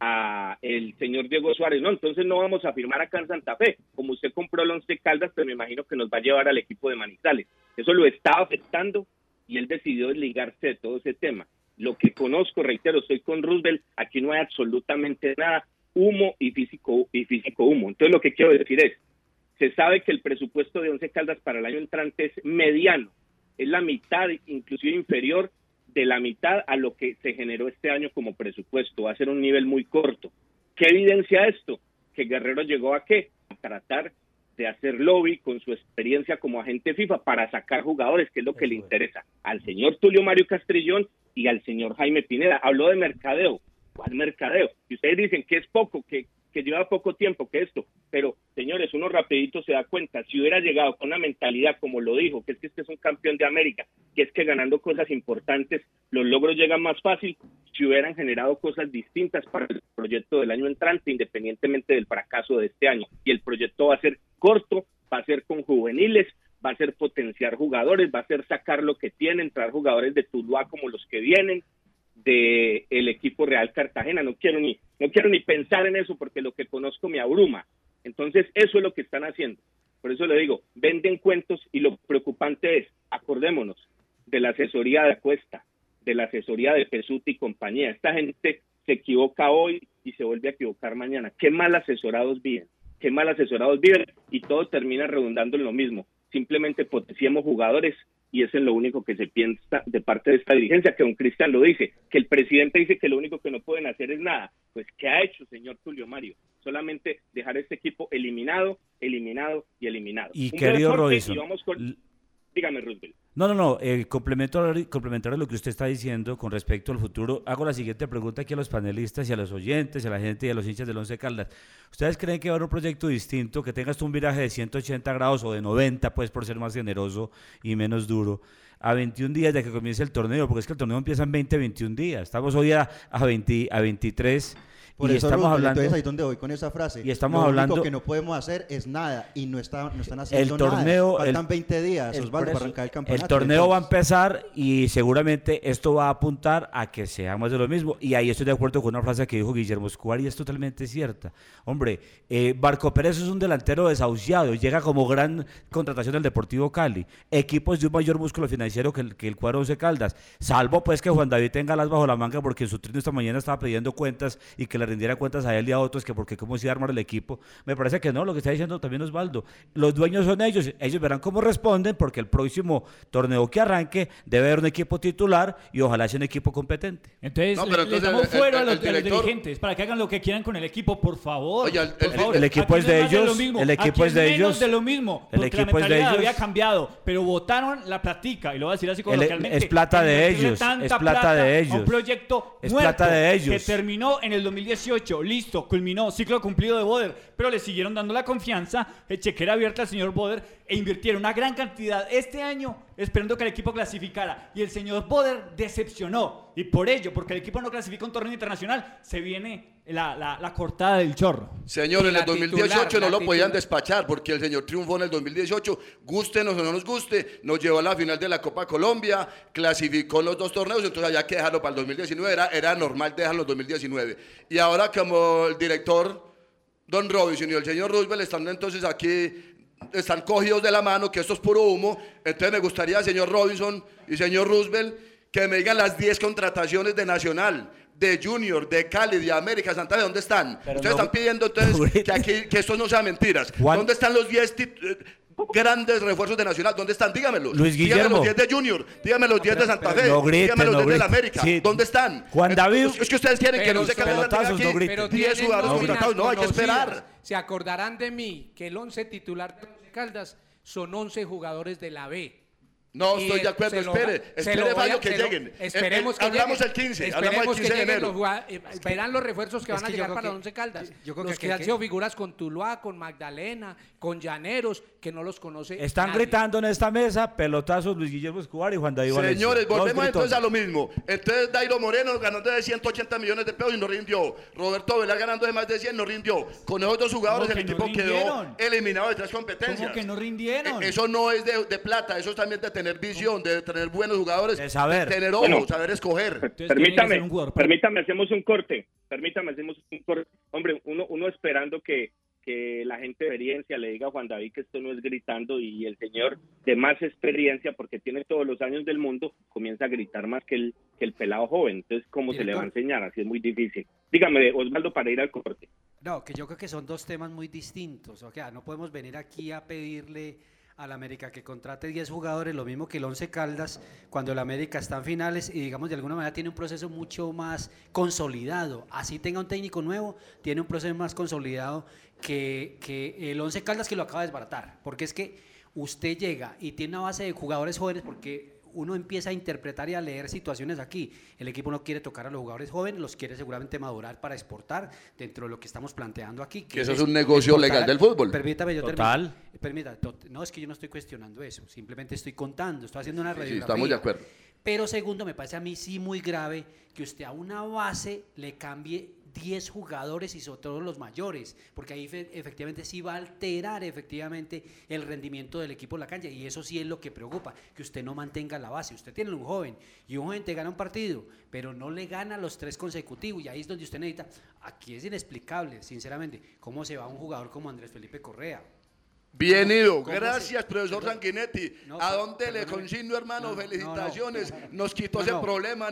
a el señor Diego Suárez, no, entonces no vamos a firmar acá en Santa Fe. Como usted compró el Once Caldas, pues me imagino que nos va a llevar al equipo de Manizales. Eso lo estaba afectando y él decidió desligarse de todo ese tema. Lo que conozco, reitero, estoy con Roosevelt, aquí no hay absolutamente nada, humo y físico y físico humo. Entonces lo que quiero decir es, se sabe que el presupuesto de Once Caldas para el año entrante es mediano, es la mitad, inclusive inferior de la mitad a lo que se generó este año como presupuesto. Va a ser un nivel muy corto. ¿Qué evidencia esto? Que Guerrero llegó a qué? A tratar de hacer lobby con su experiencia como agente FIFA para sacar jugadores, que es lo que le interesa al señor Tulio Mario Castrillón y al señor Jaime Pineda. Habló de mercadeo. ¿Cuál mercadeo? Y ustedes dicen que es poco, que, que lleva poco tiempo, que esto. Pero, señores, uno rapidito se da cuenta, si hubiera llegado con una mentalidad como lo dijo, que es que este es un campeón de América, que es que ganando cosas importantes los logros llegan más fácil, si hubieran generado cosas distintas para el proyecto del año entrante, independientemente del fracaso de este año. Y el proyecto va a ser corto, va a ser con juveniles, va a ser potenciar jugadores, va a ser sacar lo que tienen, traer jugadores de Tuluá como los que vienen, de el equipo Real Cartagena. No quiero ni no quiero ni pensar en eso porque lo que conozco me abruma. Entonces, eso es lo que están haciendo. Por eso le digo, venden cuentos y lo preocupante es, acordémonos de la asesoría de Acuesta, de la asesoría de Pesuti y compañía. Esta gente se equivoca hoy y se vuelve a equivocar mañana. Qué mal asesorados viven, qué mal asesorados viven y todo termina redundando en lo mismo. Simplemente potenciamos jugadores y eso es lo único que se piensa de parte de esta dirigencia, que don Cristian lo dice, que el presidente dice que lo único que no pueden hacer es nada. Pues, ¿qué ha hecho, señor Tulio Mario? Solamente dejar este equipo eliminado, eliminado y eliminado. Y Un querido vamos con- Dígame, Roosevelt. No, no, no. Eh, complementario a lo que usted está diciendo con respecto al futuro, hago la siguiente pregunta aquí a los panelistas y a los oyentes, y a la gente y a los hinchas del Once Caldas. ¿Ustedes creen que va a haber un proyecto distinto, que tengas un viraje de 180 grados o de 90, pues por ser más generoso y menos duro, a 21 días de que comience el torneo? Porque es que el torneo empieza en 20, 21 días. Estamos hoy a, a, 20, a 23 Por y eso, estamos hablando... entonces ahí donde voy con esa frase. Y estamos Lo hablando- único que no podemos hacer es nada y no, está, no están haciendo el torneo nada. Faltan el- 20 días, el- Osvaldo, para arrancar el campeonato. El torneo va a empezar y seguramente esto va a apuntar a que sea más de lo mismo. Y ahí estoy de acuerdo con una frase que dijo Guillermo Escobar y es totalmente cierta. Hombre, eh, Barco Pérez es un delantero desahuciado, llega como gran contratación del Deportivo Cali. Equipos de un mayor músculo financiero que el, que el cuadro Once Caldas. Salvo pues que Juan David tenga las bajo la manga porque en su trino esta mañana estaba pidiendo cuentas y que le rindiera cuentas a él y a otros que porque cómo se iba a armar el equipo. Me parece que no, lo que está diciendo también Osvaldo. Los dueños son ellos, ellos verán cómo responden porque el próximo torneo que arranque debe haber un equipo titular y ojalá sea un equipo competente. Entonces, No, pero le, entonces damos el- fuera el- a los, el a los director- dirigentes para que hagan lo que quieran con el equipo, por favor. Oye, el- por el- favor. el equipo es de ellos, el equipo es de ellos. de lo mismo, El equipo es de ellos. había cambiado, pero votaron la platica, y lo voy a decir así El- coloquialmente. es plata de ellos, tanta es plata de ellos. un proyecto Es muerto plata de ellos. que terminó en el 2018, listo, culminó, ciclo cumplido de Boder, pero le siguieron dando la confianza, eh, chequera abierta al señor Boder e invirtieron una gran cantidad este año esperando que el equipo clasificara. Y el señor Boder decepcionó. Y por ello, porque el equipo no clasifica un torneo internacional, se viene la, la- la cortada del chorro. Señor, en el 2018 titular, no lo podían despachar porque el señor triunfó en el 2018. Gústenos o no nos guste, nos llevó a la final de la Copa Colombia, clasificó en los dos torneos, entonces había que dejarlo para el 2019. Era, era normal dejarlo en el 2019. Y ahora, como el director Don Robinson y el señor Roosevelt están entonces aquí, están cogidos de la mano, que esto es puro humo. Entonces me gustaría, señor Robinson y señor Roosevelt, que me digan las 10 contrataciones de Nacional, de Junior, de Cali, de América, Santa Fe, ¿dónde están? Pero Ustedes no- están pidiendo entonces que, aquí, que esto no sea mentiras. Juan- ¿Dónde están los 10 tit- eh, grandes refuerzos de Nacional. ¿Dónde están? Dígamelos. Luis Dígame Guillermo. los 10 de Junior. Dígame los 10 de Santa Fe. no griten, dígame los no 10 de la. América. Sí. ¿Dónde están? Juan Es- David. Es, que ustedes quieren que Pero no se cambie. Pero 10 tienen jugadores contratados. No, hay que esperar. Se acordarán de mí que el 11 titular de Once Caldas son 11 jugadores de la B. No Y estoy de acuerdo, se lo espere, va- espere, lo voy a- que se lo- lleguen. Esperemos El- que el- hablamos lleguen. el 15, hablamos el Esperemos 15 que de lleguen enero. los eh, verán los refuerzos que Es van a que llegar para que- Once Caldas. yo creo los que- que, han sido figuras con Tuluá, con Magdalena, con Llaneros, que no los conoce Están nadie. gritando en esta mesa pelotazos Luis Guillermo Escobar y Juan David Valencia. Señores, volvemos entonces a lo mismo. Entonces Dairo Moreno ganando de 180 millones de pesos y no rindió. Roberto Velar ganando de más de 100 no rindió. Con esos dos jugadores ¿Cómo el que no equipo quedó eliminado de tres competencias. ¿Cómo que no rindieron? Eh, Eso no es de, de plata, eso es también de tener visión, de tener buenos jugadores, De saber. tener ojos, Bueno. saber escoger. Permítame, permítame, hacemos un corte. Permítame, hacemos un corte. Hombre, uno, uno esperando que, que la gente de experiencia le diga a Juan David que esto no es gritando y el señor de más experiencia, porque tiene todos los años del mundo, comienza a gritar más que el, que el pelado joven. Entonces, ¿cómo se le va a enseñar? Así es muy difícil. Dígame, Osvaldo, para ir al corte. No, que yo creo que son dos temas muy distintos. O sea, no podemos venir aquí a pedirle al América que contrate 10 jugadores, lo mismo que el 11 Caldas, cuando el América está en finales y digamos de alguna manera tiene un proceso mucho más consolidado. Así tenga un técnico nuevo, tiene un proceso más consolidado que, que el 11 Caldas que lo acaba de desbaratar. Porque es que usted llega y tiene una base de jugadores jóvenes porque uno empieza a interpretar y a leer situaciones aquí. El equipo no quiere tocar a los jugadores jóvenes, los quiere seguramente madurar para exportar dentro de lo que estamos planteando aquí. Que eso es un negocio legal del fútbol. Permítame, yo Total. tot- no es que yo no estoy cuestionando eso, simplemente estoy contando, estoy haciendo una Sí, sí, radiografía. estamos de acuerdo. Pero segundo, me parece a mí sí muy grave que usted a una base le cambie 10 jugadores y sobre todo los mayores, porque ahí fe- efectivamente sí va a alterar efectivamente el rendimiento del equipo en la cancha y eso sí es lo que preocupa, que usted no mantenga la base. Usted tiene un joven y un joven te gana un partido, pero no le gana los tres consecutivos y ahí es donde usted necesita, aquí es inexplicable, sinceramente, cómo se va un jugador como Andrés Felipe Correa. Bien ido, ¿Cómo se- gracias profesor Sanguinetti. No, ¿A dónde le consigno hermano? No, no, Felicitaciones, no, no. nos quitó ese problema.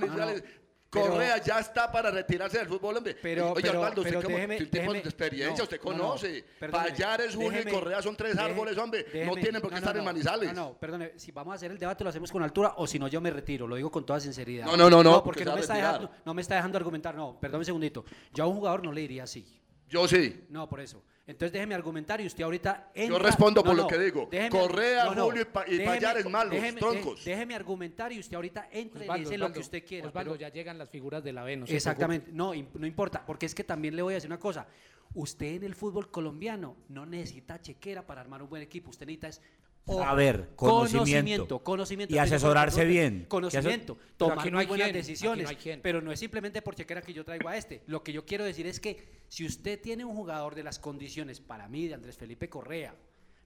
No, no. Pero- Correa ya está para retirarse del fútbol, hombre. Pero- Oye, pero- pero usted como déjeme- experiencia, no, usted no, no, conoce. perdóneme, Payares, Julio y Correa son tres árboles, hombre. no tienen por qué no, estar no, en no, Manizales. No, no, perdone, si vamos a hacer el debate lo hacemos con altura o si no yo me retiro, lo digo con toda sinceridad. No, no, no, no, porque porque no me, está dejando, no me está dejando argumentar, no, perdón un segundito. Yo a un jugador no le diría así. Yo sí. No, por eso. Entonces déjeme argumentar y usted ahorita entra- Yo respondo por No, lo no, que digo. déjeme- Correa, no, no, Julio y Pa- y Payares malos, déjeme, troncos. dé- Déjeme argumentar y usted ahorita entra y Osvaldo, dice lo que usted quiera. Osvaldo, pero- ya llegan las figuras de la B, Exactamente, no, no importa, porque es que también le voy a decir una cosa. Usted en el fútbol colombiano no necesita chequera para armar un buen equipo, usted necesita es ojo, Saber, conocimiento. conocimiento, conocimiento. Y asesorarse bien. Conocimiento, Pero tomar aquí no hay buenas aquí decisiones, no hay quién. pero no es simplemente por chequera que yo traigo a este. Lo que yo quiero decir es que si usted tiene un jugador de las condiciones, para mí, de Andrés Felipe Correa,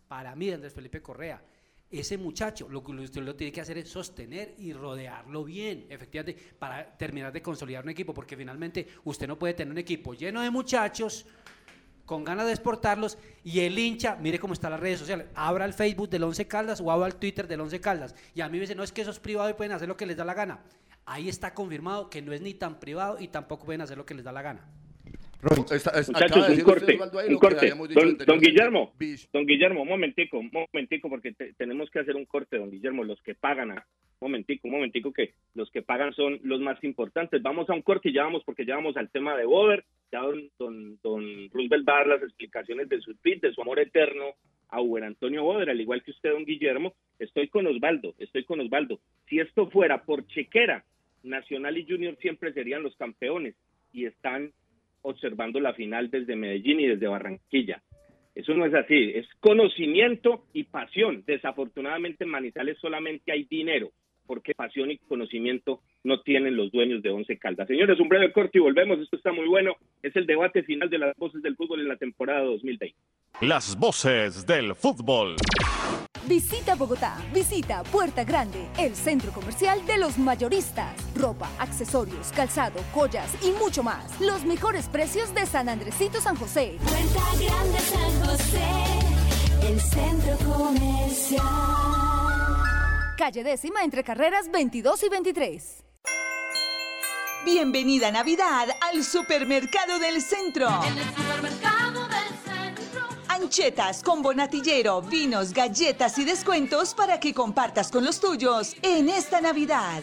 para mí, de Andrés Felipe Correa, ese muchacho lo que usted lo tiene que hacer es sostener y rodearlo bien, efectivamente, para terminar de consolidar un equipo, porque finalmente usted no puede tener un equipo lleno de muchachos con ganas de exportarlos y el hincha, mire cómo están las redes sociales, abra el Facebook del Once Caldas o abra el Twitter del Once Caldas y a mí me dice, no es que eso es privado y pueden hacer lo que les da la gana. Ahí está confirmado que no es ni tan privado y tampoco pueden hacer lo que les da la gana. Está- es- acaba Muchachos, de un decir corte, un lo que corte. habíamos dicho Don, don. Guillermo, don Guillermo, un momentico, un momentico, porque te- tenemos que hacer un corte, don Guillermo, los que pagan, a- un momentico, un momentico, que los que pagan son los más importantes. Vamos a un corte y ya vamos, porque ya vamos al tema de Bober, don, don, don Roosevelt va a dar las explicaciones de su tweet, de su amor eterno a Uber Antonio Boder, al igual que usted, don Guillermo, estoy con Osvaldo, estoy con Osvaldo. Si esto fuera por chequera, Nacional y Junior siempre serían los campeones y están observando la final desde Medellín y desde Barranquilla. Eso no es así, es conocimiento y pasión. Desafortunadamente en Manizales solamente hay dinero, porque pasión y conocimiento no tienen los dueños de Once Caldas. Señores, un breve corte y volvemos, esto está muy bueno. Es el debate final de las voces del fútbol en la temporada 2020. Las voces del fútbol. Visita Bogotá, visita Puerta Grande, el centro comercial de los mayoristas. Ropa, accesorios, calzado, joyas y mucho más. Los mejores precios de San Andresito San José. Puerta Grande San José, el centro comercial. Calle décima entre carreras 22 y 23. Bienvenida Navidad al Supermercado del Centro. En el supermercado del centro. chetas, combo natillero, vinos, galletas y descuentos para que compartas con los tuyos en esta Navidad.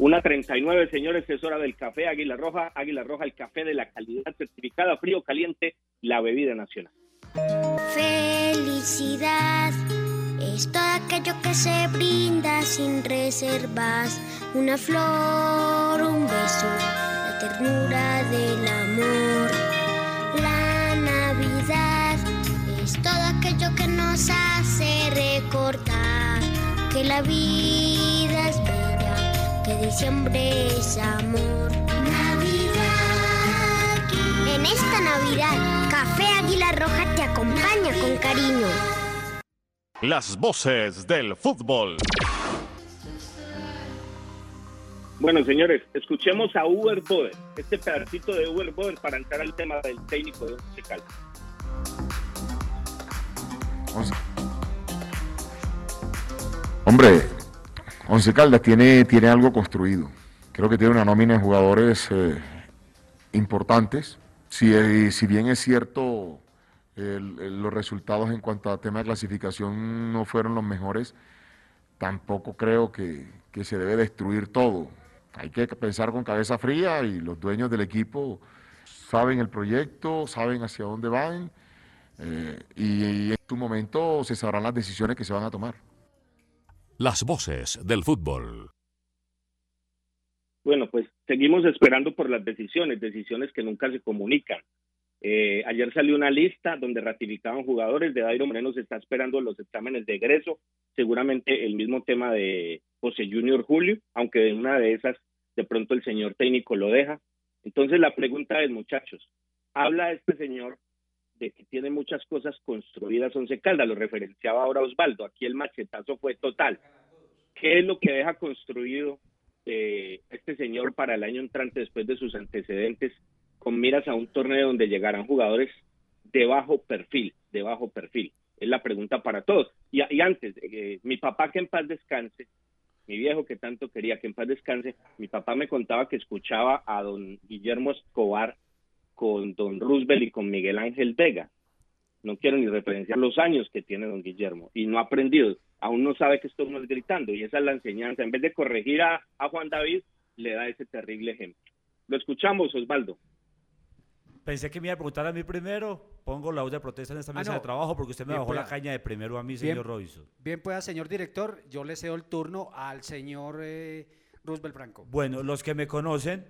Una 39, señores, es hora del café Águila Roja. Águila Roja, el café de la calidad certificada, frío, caliente, la bebida nacional. Felicidad es todo aquello que se brinda sin reservas. Una flor, un beso, la ternura del amor. La Navidad es todo aquello que nos hace recordar que la vida diciembre es amor. Navidad. En esta Navidad, Café Águila Roja te acompaña con cariño. Las voces del fútbol. Bueno, señores, escuchemos a Uber Boder, este pedacito de Uber Boder para entrar al tema del técnico de Once Caldas. Hombre, Once Caldas tiene, tiene algo construido. Creo que tiene una nómina de jugadores eh, importantes. Si, eh, si bien es cierto, los resultados en cuanto a tema de clasificación no fueron los mejores, tampoco creo que, que se debe destruir todo. Hay que pensar con cabeza fría y los dueños del equipo saben el proyecto, saben hacia dónde van eh, y, y en su momento se sabrán las decisiones que se van a tomar. Las voces del fútbol. Bueno, pues seguimos esperando por las decisiones, decisiones que nunca se comunican. Eh, ayer salió una lista donde ratificaban jugadores, de Dairo Moreno se está esperando los exámenes de egreso, seguramente el mismo tema de José Junior Julio, aunque en una de esas de pronto el señor técnico lo deja. Entonces la pregunta es, muchachos, habla este señor de que tiene muchas cosas construidas Once Caldas, lo referenciaba ahora Osvaldo, aquí el machetazo fue total. ¿Qué es lo que deja construido eh, este señor para el año entrante después de sus antecedentes con miras a un torneo donde llegarán jugadores de bajo perfil, de bajo perfil? Es la pregunta para todos. Y, antes, eh, mi papá que en paz descanse, mi viejo que tanto quería que en paz descanse, mi papá me contaba que escuchaba a don Guillermo Escobar con don Roosevelt y con Miguel Ángel Vega. No quiero ni referenciar los años que tiene don Guillermo y no ha aprendido. Aún no sabe que esto no es gritando y esa es la enseñanza. En vez de corregir a, a Juan David, le da ese terrible ejemplo. Lo escuchamos, Osvaldo. Pensé que me iba a preguntar a mí primero. Pongo la voz de protesta en esta Ah, mesa no. de trabajo porque usted me Bien bajó la caña de primero a mí, Bien- señor Robinson. Bien pueda, señor director, yo le cedo el turno al señor eh, Roosevelt Franco. Bueno, los que me conocen,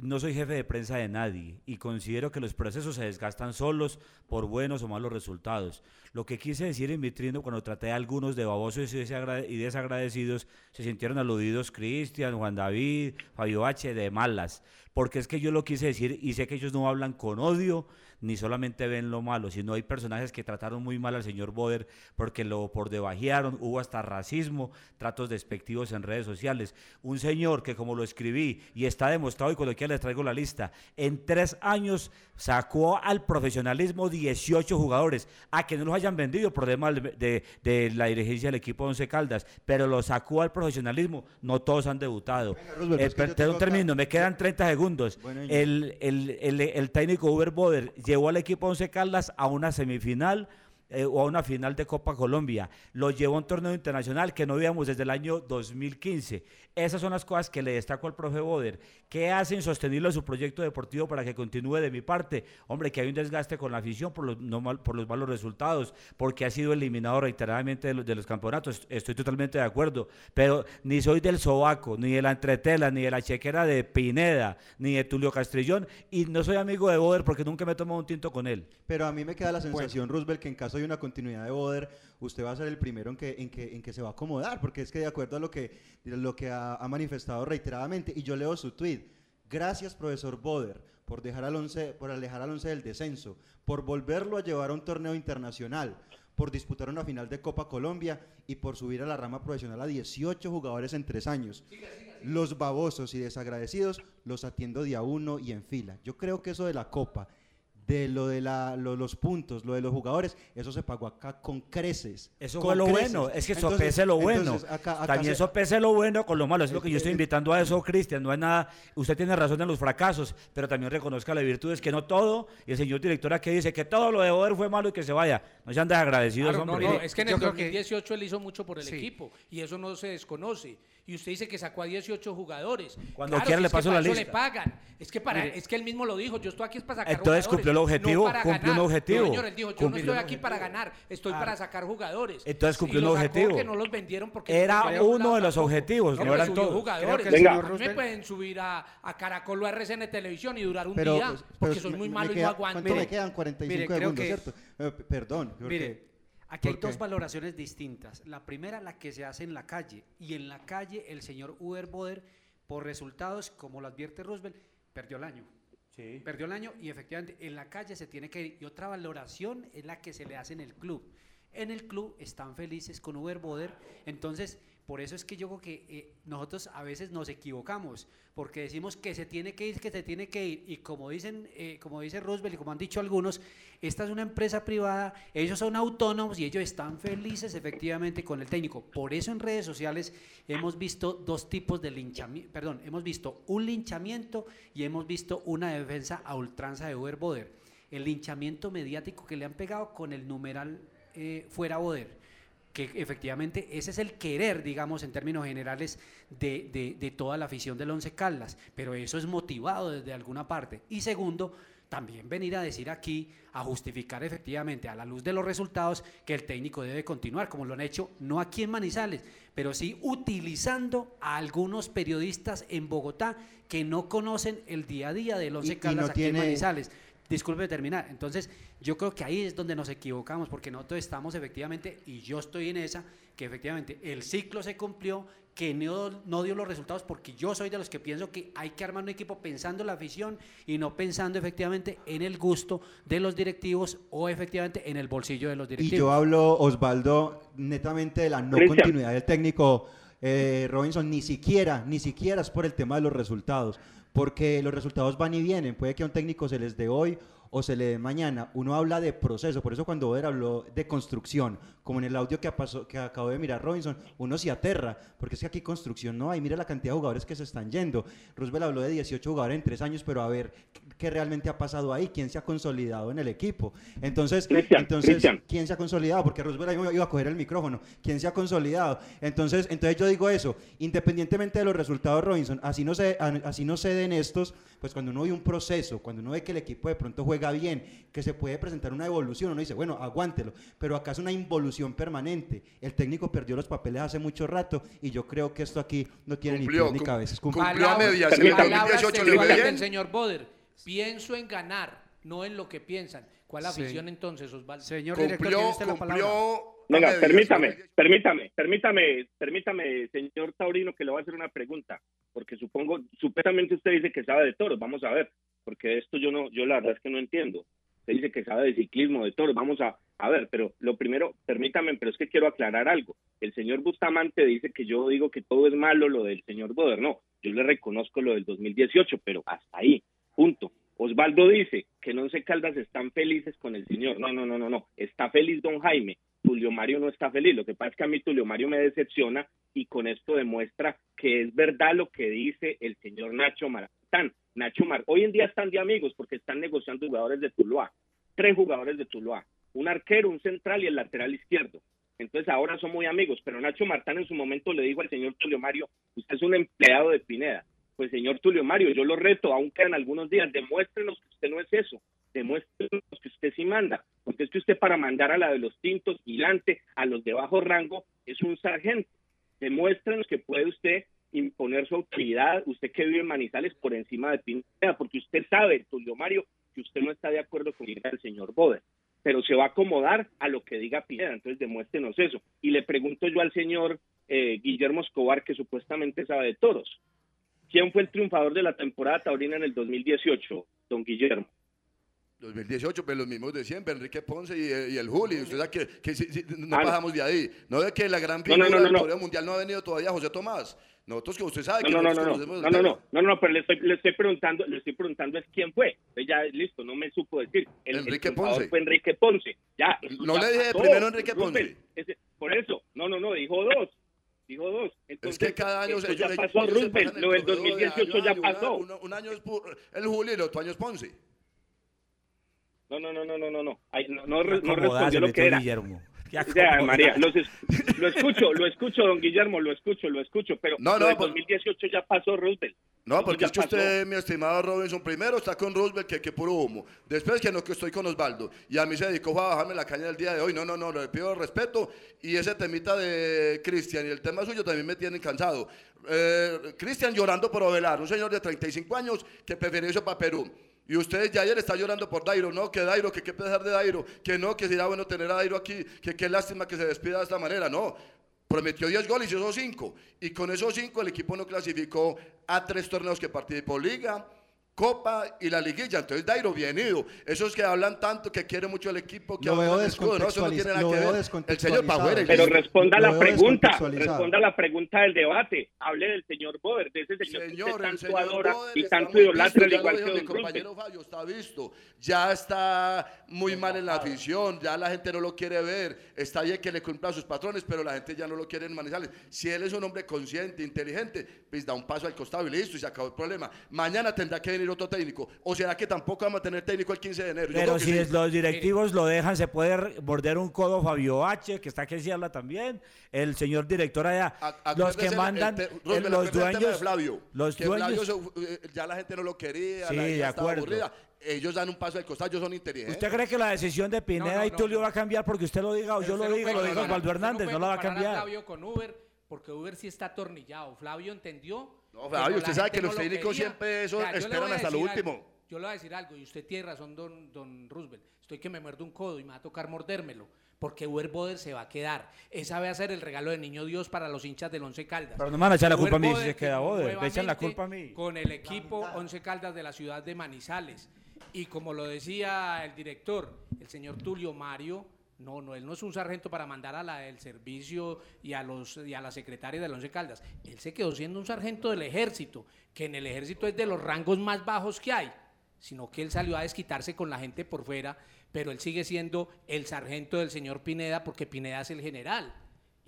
no soy jefe de prensa de nadie y considero que los procesos se desgastan solos por buenos o malos resultados. Lo que quise decir en mi trino cuando traté a algunos de babosos y desagra- y desagradecidos, se sintieron aludidos Cristian, Juan David, Fabio H. de malas. Porque es que yo lo quise decir y sé que ellos no hablan con odio ni solamente ven lo malo, sino hay personajes que trataron muy mal al señor Boder porque lo por debajearon, hubo hasta racismo, tratos despectivos en redes sociales. Un señor que como lo escribí y está demostrado y cuando quiera les traigo la lista, en tres años sacó al profesionalismo 18 jugadores, a que no los hayan vendido, problema de, de la dirigencia del equipo de Once Caldas, pero lo sacó al profesionalismo, no todos han debutado. Roosevelt, Eh, acá- termino, me quedan 30 segundos. Bueno, el, el, el- el técnico Uber Boder llevó al equipo Once Caldas a una semifinal eh, o a una final de Copa Colombia, lo llevó a un torneo internacional que no veíamos desde el año 2015. Esas son las cosas que le destaco al profe Boder. ¿Qué hacen sostenible su proyecto deportivo para que continúe de mi parte? Hombre, que hay un desgaste con la afición por los, no mal- por los malos resultados, porque ha sido eliminado reiteradamente de los, de los campeonatos. Estoy totalmente de acuerdo, pero ni soy del Sobaco, ni de la Entretela, ni de la Chequera de Pineda, ni de Tulio Castrillón, y no soy amigo de Boder porque nunca me he tomado un tinto con él. Pero a mí me queda la sensación, Roosevelt, que en caso de una continuidad de Boder, usted va a ser el primero en que, en que, en que se va a acomodar, porque es que de acuerdo a lo que, lo que ha, ha manifestado reiteradamente, y yo leo su tweet, gracias profesor Boder por dejar al once, por alejar al once del descenso, por volverlo a llevar a un torneo internacional, por disputar una final de Copa Colombia y por subir a la rama profesional a 18 jugadores en tres años. Los babosos y desagradecidos los atiendo día uno y en fila. Yo creo que eso de la Copa de lo de la, lo- los puntos, lo de los jugadores, eso se pagó acá con creces. Eso con fue lo creces. bueno, es que Entonces- sopese lo bueno. entonces acá- acá También se- sopese lo bueno con lo malo. Es lo que yo estoy Eh, invitando a eso, Cristian. No es nada. Usted tiene razón en los fracasos, pero también reconozca las virtudes, que no todo. Y el señor director aquí dice que todo lo de Boder fue malo y que se vaya. No sean desagradecidos, Claro, no, hombre. no, es que en el Yo creo que- 2018 él hizo mucho por el Sí. equipo y eso no se desconoce. Y usted dice que sacó a 18 jugadores. Cuando Claro, quiera si le paso la eso le lista. pagan. Es que para, Mire. es que él mismo lo dijo, yo estoy aquí es para sacar Entonces jugadores, cumplió el objetivo, no para cumplió un ganar. objetivo. No, señor, él dijo, yo Cumplió no un estoy aquí para ganar, estoy Claro. para sacar jugadores. Entonces Y cumplió un lo sacó objetivo. que no los vendieron porque Era no un uno de los tampoco. objetivos, no pero eran todos. jugadores. Que Venga. mí me pueden subir a, a Caracol o a RCN Televisión y durar un Pero, día pues, porque soy muy me malo y queda- no aguanto. ¿Cuánto me quedan? 45 mire, creo segundos, que- ¿cierto? Eh, perdón. Mire, aquí hay dos valoraciones distintas. La primera, la que se hace en la calle. Y en la calle, el señor Uber Boder, por resultados, como lo advierte Roosevelt, perdió el año. Perdió el año y efectivamente en la calle se tiene que ir. Y otra valoración es la que se le hace en el club. En el club están felices con Uber Boder. Entonces, por eso es que yo creo que eh, nosotros a veces nos equivocamos, porque decimos que se tiene que ir, que se tiene que ir. Y como dicen, eh, como dice Roosevelt y como han dicho algunos, esta es una empresa privada, ellos son autónomos y ellos están felices efectivamente con el técnico. Por eso en redes sociales hemos visto dos tipos de linchamiento, perdón, hemos visto un linchamiento y hemos visto una defensa a ultranza de Uber Boder. El linchamiento mediático que le han pegado con el numeral eh, fuera Boder que efectivamente ese es el querer, digamos, en términos generales, de, de- de toda la afición del Once Caldas, pero eso es motivado desde alguna parte. Y segundo, también venir a decir aquí, a justificar efectivamente a la luz de los resultados que el técnico debe continuar, como lo han hecho no aquí en Manizales, pero sí utilizando a algunos periodistas en Bogotá que no conocen el día a día del Once Caldas no aquí en Manizales. Disculpe terminar. Entonces, yo creo que ahí es donde nos equivocamos, porque nosotros estamos efectivamente, y yo estoy en esa, que efectivamente el ciclo se cumplió, que no, no dio los resultados, porque yo soy de los que pienso que hay que armar un equipo pensando en la afición y no pensando efectivamente en el gusto de los directivos o efectivamente en el bolsillo de los Y directivos. yo hablo, Osvaldo, netamente de la no Cristian. continuidad del técnico eh, Robinson, ni siquiera, ni siquiera es por el tema de los resultados, porque los resultados van y vienen, puede que a un técnico se les dé hoy o se le dé mañana, uno habla de proceso, por eso cuando Boder habló de construcción, como en el audio que, pasó, que acabo de mirar Robinson, uno se aterra, porque es que aquí construcción no hay, mira la cantidad de jugadores que se están yendo, Roosevelt habló de 18 jugadores en tres años, pero a ver, ¿qué, realmente ha pasado ahí? ¿Quién se ha consolidado en el equipo? Entonces, entonces. ¿quién se ha consolidado? Porque Roosevelt ahí iba a coger el micrófono. ¿Quién se ha consolidado? Entonces, entonces yo digo eso, independientemente de los resultados, Robinson, así no se, así no se den estos, pues cuando uno ve un proceso, cuando uno ve que el equipo de pronto juega bien, que se puede presentar una evolución, uno dice, bueno, aguántelo, pero acá es una involución permanente. El técnico perdió los papeles hace mucho rato y yo creo que esto aquí no tiene Cumplió, ni pies ni cum- cabezas. cumplió a medias. En el Permítame. 2018 le del señor Boder. Pienso en ganar, no en lo que piensan. ¿Cuál Sí. afición entonces, Osvaldo? Señor director, tiene Cumplió, la palabra. Venga, medias. permítame, permítame, permítame, permítame, señor Taurino, que le voy a hacer una pregunta, porque supongo, supuestamente usted dice que sabe de toros, vamos a ver, porque esto yo no, yo la verdad es que no entiendo. Usted dice que sabe de ciclismo, de toros, vamos a, a ver, pero lo primero, permítame, pero es que quiero aclarar algo. El señor Bustamante dice que yo digo que todo es malo lo del señor Boder, no, yo le reconozco lo del 2018, pero hasta ahí, punto. Osvaldo dice que en Once Caldas están felices con el señor. No, no, no, no, no. Está feliz don Jaime. Tulio Mario no está feliz. Lo que pasa es que a mí Tulio Mario me decepciona y con esto demuestra que es verdad lo que dice el señor Nacho Maratán. Nacho Mar, hoy en día están de amigos porque están negociando jugadores de Tuluá. Tres jugadores de Tuluá. un arquero, un central y el lateral izquierdo. Entonces ahora son muy amigos, pero Nacho Martán en su momento le dijo al señor Tulio Mario, usted es un empleado de Pineda. Pues señor Tulio Mario, yo lo reto, aún quedan algunos días, demuéstrenos que usted no es eso, demuéstrenos que usted sí manda, porque es que usted para mandar a la de los tintos, gigante, a los de bajo rango, es un sargento. Demuéstrenos que puede usted imponer su autoridad, usted que vive en Manizales por encima de Pineda, porque usted sabe, Tulio Mario, que usted no está de acuerdo con el señor Boder, pero se va a acomodar a lo que diga Pineda, entonces demuéstrenos eso. Y le pregunto yo al señor eh, Guillermo Escobar, que supuestamente sabe de toros, ¿quién fue el triunfador de la temporada taurina en el 2018, don Guillermo? 2018, pues los mismos de siempre, Enrique Ponce y, eh, y el Juli. Usted sabe que, que si- si- no Ah, pasamos de ahí. No de que la gran figura no, no, del mundial no ha venido todavía José Tomás. Nosotros que usted sabe que No, no, no, no, no, no, no, no, pero le estoy, le estoy preguntando, le estoy preguntando es quién fue. Pues ya, listo, no me supo decir. El, Enrique Ponce. Fue Enrique Ponce. Ya, No ya le dije pasó, primero Enrique. Ponce. Ese- por eso, no, no, no, dijo dos. Dijo dos. Entonces, Es que cada año ellos- ya ellos- pasó, se el Lo del trofeo de 2018 año ya pasó. una- Un año es el Juli y el otro año es Ponce. No, no, no, no, no, no, no. Ay, no, no, respondió lo que era. Guillermo. Acomodada. María, los es- lo escucho, lo escucho, don Guillermo, lo escucho, lo escucho, pero No, no, pues- 2018 ya pasó, Roosevelt. No, porque ya es que pasó. usted, mi estimado Robinson, primero está con Roosevelt, que, que puro humo. Después que no, que estoy con Osvaldo. Y a mí se dedicó a bajarme la caña el día de hoy. No, no, no, le pido respeto. Y ese temita de Cristian y el tema suyo también me tienen cansado. Eh, Cristian llorando por Ovelar, un señor de 35 años que prefirió eso para Perú. Y ustedes ya ayer están llorando por Dairo, no, que Dairo, que qué pesar de Dairo, que no, que será bueno tener a Dairo aquí, que qué lástima que se despida de esta manera, no. Prometió 10 goles y hizo 5. Y con esos 5 el equipo no clasificó a tres torneos que participó Liga, Copa y la Liguilla. Entonces Dairo bien ido. Esos que hablan tanto que quiere mucho el equipo, que Lo veo escudo, no, eso no tiene nada que ver. El señor. Pagüera. Pero responda la pregunta, responda a la pregunta del debate. Hable del señor Boder, de ese señor, que Señor, usted el tanto señor adora Boder y tanto idolatra, al igual que mi compañero. Fabio, está visto. Ya está muy mal en la afición, ya la gente no lo quiere ver. Está bien que le cumpla a sus patrones, pero la gente ya no lo quiere en Manizales. Si él es un hombre consciente, inteligente, pues da un paso al costado y listo, y se acabó el problema. Mañana tendrá que venir otro técnico. ¿O será que tampoco vamos a tener técnico el 15 de enero? Yo creo Pero que si sí. los directivos lo dejan, se puede morder un codo Fabio H, que está que se habla también, el señor director allá. los Acuérdese que el- mandan, el el- Roosevelt, los el tema de dueños, Flavio, los que dueños, Flavio se- eh, ya la gente no lo quería, Sí, la gente de estaba acuerdo. aburrida. Ellos dan un paso al costado, ellos son inteligentes. ¿usted cree que la decisión de Pineda no, y no, Tulio va a cambiar porque usted lo diga o yo lo no diga, lo diga Osvaldo Hernández, no la va a cambiar? Flavio con Uber, porque Uber sí está atornillado. Flavio entendió. No, Flavio, usted sabe que los lo técnicos siempre eso esperan hasta lo último. algo, Yo le voy a decir algo, y usted tiene razón, don, don Roosevelt. Estoy que me muerdo un codo y me va a tocar mordérmelo. Porque Uber Boder se va a quedar. Esa va a ser el regalo de Niño Dios para los hinchas del Once Caldas. Pero no me van a echar la Uber culpa a mí si se queda que Boder, me echan la culpa a mí. Con el equipo Once Caldas de la ciudad de Manizales. Y como lo decía el director, el señor Tulio Mario, no, no, él no es un sargento para mandar a la del servicio y a los y a la secretaria del Once Caldas. Él se quedó siendo un sargento del ejército, que en el ejército es de los rangos más bajos que hay, sino que él salió a desquitarse con la gente por fuera, pero él sigue siendo el sargento del señor Pineda porque Pineda es el general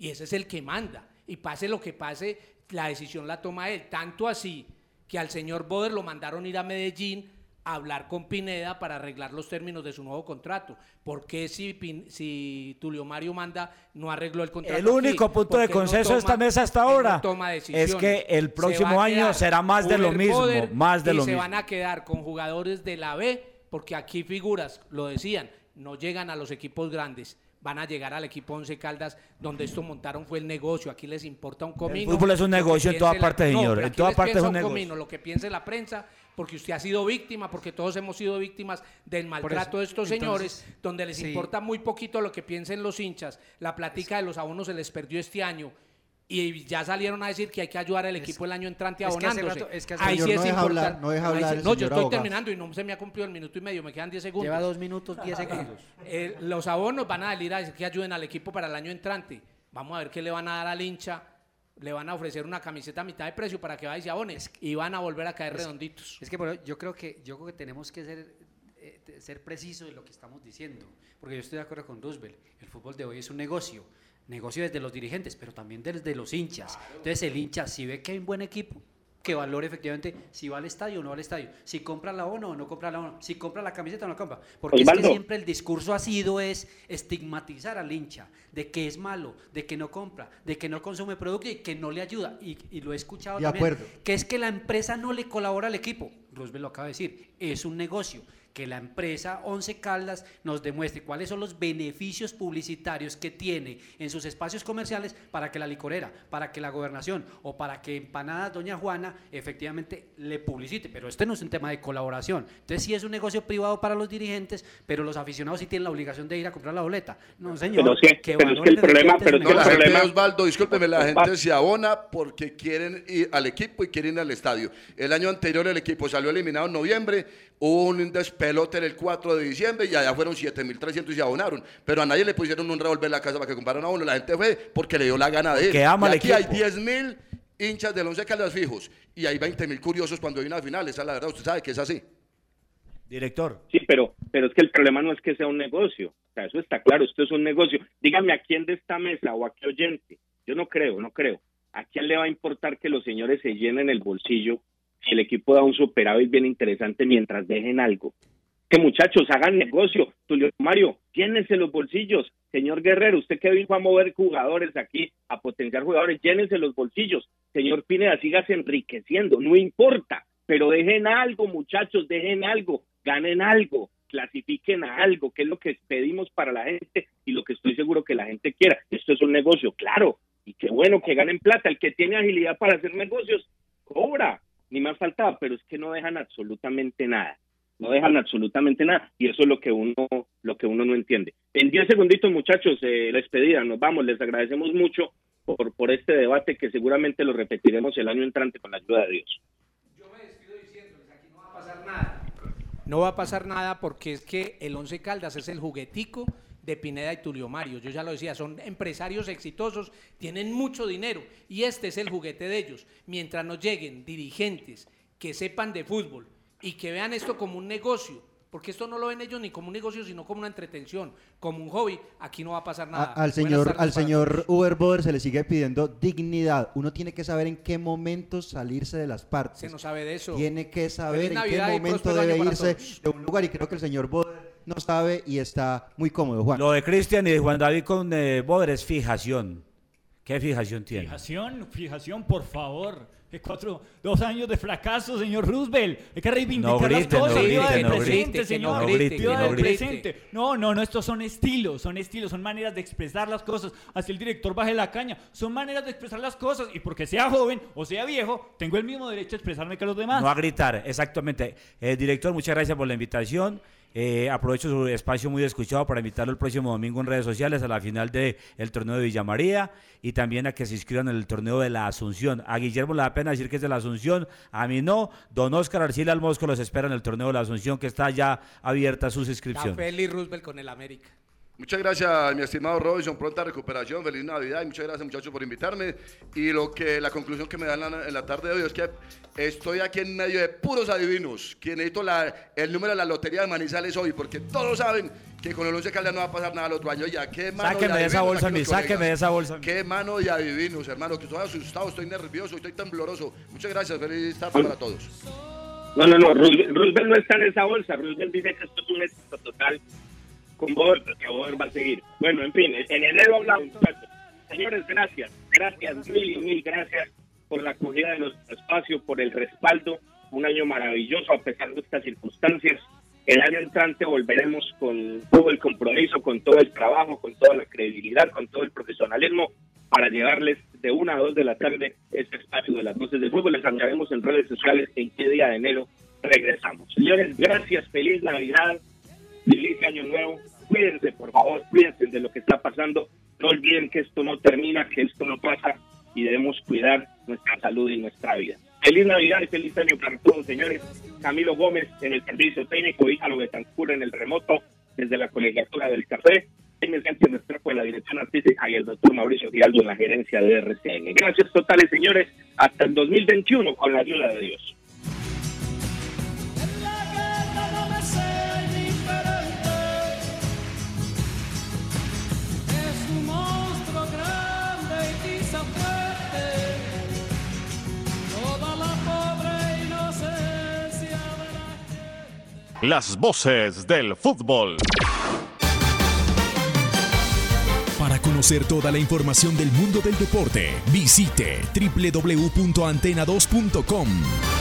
y ese es el que manda. Y pase lo que pase, la decisión la toma él. Tanto así que al señor Boder lo mandaron ir a Medellín hablar con Pineda para arreglar los términos de su nuevo contrato. ¿Por qué si, Pin- si Tulio Mario manda no arregló el contrato? El único aquí? punto de no consenso de esta mesa hasta no ahora es que el próximo año será más de lo mismo, más de y lo se mismo. van a quedar con jugadores de la B, porque aquí figuras, lo decían, no llegan a los equipos grandes. Van a llegar al equipo Once Caldas, donde esto montaron fue el negocio. Aquí les importa un comino. fútbol es un negocio en toda piense la- parte, No, señor, en aquí toda les parte es un negocio. comino, lo que piense la prensa, porque usted ha sido víctima, porque todos hemos sido víctimas del maltrato de estos entonces, señores, donde les sí. importa muy poquito lo que piensen los hinchas. La plática de los abonos se les perdió este año. Y ya salieron a decir que hay que ayudar al equipo el año entrante es que abonándose. rato- es que hace Ahí sí es no deja hablar, no deja hablar sí- No, yo estoy abogado. terminando y no se me ha cumplido el minuto y medio, me quedan 10 segundos. Lleva dos minutos, 10 segundos. Eh, los abonos van a salir a decir que ayuden al equipo para el año entrante. Vamos a ver qué le van a dar al hincha. Le van a ofrecer una camiseta a mitad de precio para que vaya y se abone. y van a volver a caer Es- redonditos. Es que bueno, yo creo que yo creo que tenemos que ser eh, ser precisos en lo que estamos diciendo, porque yo estoy de acuerdo con Roosevelt. El fútbol de hoy es un negocio, negocio desde los dirigentes, pero también desde los hinchas. Entonces el hincha si ve que hay un buen equipo, que valore efectivamente si va al estadio o no va al estadio, si compra la ONU o no compra la ONU, si compra la camiseta o no la compra. Porque es que siempre el discurso ha sido es estigmatizar al hincha, de que es malo, de que no compra, de que no consume producto y que no le ayuda. Y, y lo he escuchado De también, acuerdo. que es que la empresa no le colabora al equipo. Roosevelt lo acaba de decir, es un negocio. Que la empresa Once Caldas nos demuestre cuáles son los beneficios publicitarios que tiene en sus espacios comerciales para que la licorera, para que la gobernación o para que Empanadas Doña Juana efectivamente le publicite. Pero este no es un tema de colaboración. Entonces sí es un negocio privado para los dirigentes, pero los aficionados sí tienen la obligación de ir a comprar la boleta. No, señor. Pero es que- pero es que el problema- pero su es que No, la gente, Osvaldo, discúlpeme, la gente se abona porque quieren ir al equipo y quieren ir al estadio. El año anterior el equipo salió eliminado en noviembre, hubo un despelote en el 4 de diciembre y allá fueron 7.300 y se abonaron. Pero a nadie le pusieron un revolver en la casa para que compraran a uno. La gente fue porque le dio la gana de ir. Que ama y aquí hay equipo. 10.000 hinchas del Once Caldas fijos y hay 20.000 curiosos cuando hay una final. Esa es la verdad, usted sabe que es así. Director. Sí, pero, pero es que el problema no es que sea un negocio. O sea, eso está claro, esto es un negocio. Dígame a quién de esta mesa o a qué oyente. Yo no creo, no creo. ¿A quién le va a importar que los señores se llenen el bolsillo si el equipo da un superávit bien interesante mientras dejen algo? Que muchachos hagan negocio. Tulio Mario, llénense los bolsillos. Señor Guerrero, usted que dijo a mover jugadores aquí, a potenciar jugadores, llénense los bolsillos. Señor Pineda, sígase enriqueciendo, no importa, pero dejen algo, muchachos, dejen algo, ganen algo, clasifiquen a algo, que es lo que pedimos para la gente y lo que estoy seguro que la gente quiera. Esto es un negocio, claro, y qué bueno que ganen plata. El que tiene agilidad para hacer negocios, cobra, ni más faltaba, pero es que no dejan absolutamente nada no dejan absolutamente nada y eso es lo que uno lo que uno no entiende. En 10 segunditos, muchachos, eh, despedida, nos vamos, les agradecemos mucho por, por este debate que seguramente lo repetiremos el año entrante con la ayuda de Dios. No va a pasar nada porque es que el Once Caldas es el juguetico de Pineda y Tulio Mario. Yo ya lo decía, son empresarios exitosos, tienen mucho dinero y este es el juguete de ellos. Mientras nos lleguen dirigentes que sepan de fútbol y que vean esto como un negocio, porque esto no lo ven ellos ni como un negocio, sino como una entretención, como un hobby, aquí no va a pasar A- nada. al señor, al señor Uber Boder se le sigue pidiendo dignidad. Uno tiene que saber en qué momento salirse de las partes. Se no sabe de eso. Tiene que saber en qué momento debe irse de un lugar y creo que el señor Boder no sabe y está muy cómodo, Juan. Lo de Cristian y de Juan David con eh, Boder es fijación. ¿Qué fijación tiene? Fijación, fijación, por favor. Es cuatro, dos años de fracaso, señor Roosevelt. Hay que reivindicar No las grite, cosas. no grite, del no presente, grite, señor. no grite, del presente. No, no, no, estos son estilos, son estilos, son maneras de expresar las cosas. Así el director baje la caña. Son maneras de expresar las cosas. Y porque sea joven o sea viejo, tengo el mismo derecho a expresarme que los demás. No a gritar, exactamente. Eh, director, muchas gracias por la invitación. Eh, aprovecho su espacio muy escuchado para invitarlo el próximo domingo en redes sociales a la final del el torneo de Villa María y también a que se inscriban en el torneo de la Asunción. A Guillermo le da pena decir que es de la Asunción, a mí no. Don Oscar Arcila Almosco los espera en el torneo de la Asunción que está ya abierta su inscripción. Café Lee Roosevelt con el América. Muchas gracias, mi estimado Robinson. Pronta recuperación, feliz Navidad y muchas gracias, muchachos, por invitarme. Y lo que la conclusión que me dan en la, en la tarde de hoy es que estoy aquí en medio de puros adivinos. Que necesito la, el número de la lotería de Manizales hoy, porque todos saben que con el 11 Caldas no va a pasar nada el otro año. Ya, qué mano Sáqueme de esa bolsa, mi, sáqueme de esa bolsa. Qué mano de adivinos, hermano, que estoy asustado, estoy nervioso, estoy tembloroso. Muchas gracias, feliz tarde para todos. No, no, no, Roosevelt, Roosevelt no está en esa bolsa. Roosevelt dice que esto es un éxito total con Boder, que Boder va a seguir. Bueno, en fin, en enero hablamos. Señores, gracias. Gracias, mil y mil gracias por la acogida de nuestro espacio, por el respaldo. Un año maravilloso a pesar de estas circunstancias. El año entrante volveremos con todo el compromiso, con todo el trabajo, con toda la credibilidad, con todo el profesionalismo para llevarles de una a dos de la tarde este espacio de las voces del fútbol. Les anunciaremos en redes sociales en qué día de enero regresamos. Señores, gracias, feliz Navidad, feliz Año Nuevo. Cuídense, por favor, cuídense de lo que está pasando. No olviden que esto no termina, que esto no pasa y debemos cuidar nuestra salud y nuestra vida. Feliz Navidad y feliz año para todos, señores. Camilo Gómez en el servicio técnico, Íjalo Betancur en el remoto, desde la colegiatura del café. Jaime Sánchez Restrepo en la dirección artística y el doctor Mauricio Giraldo en la gerencia de RCN. Gracias totales, señores. Hasta el 2021, con la ayuda de Dios. Las voces del fútbol. Para conocer toda la información del mundo del deporte, visite www.antena2.com.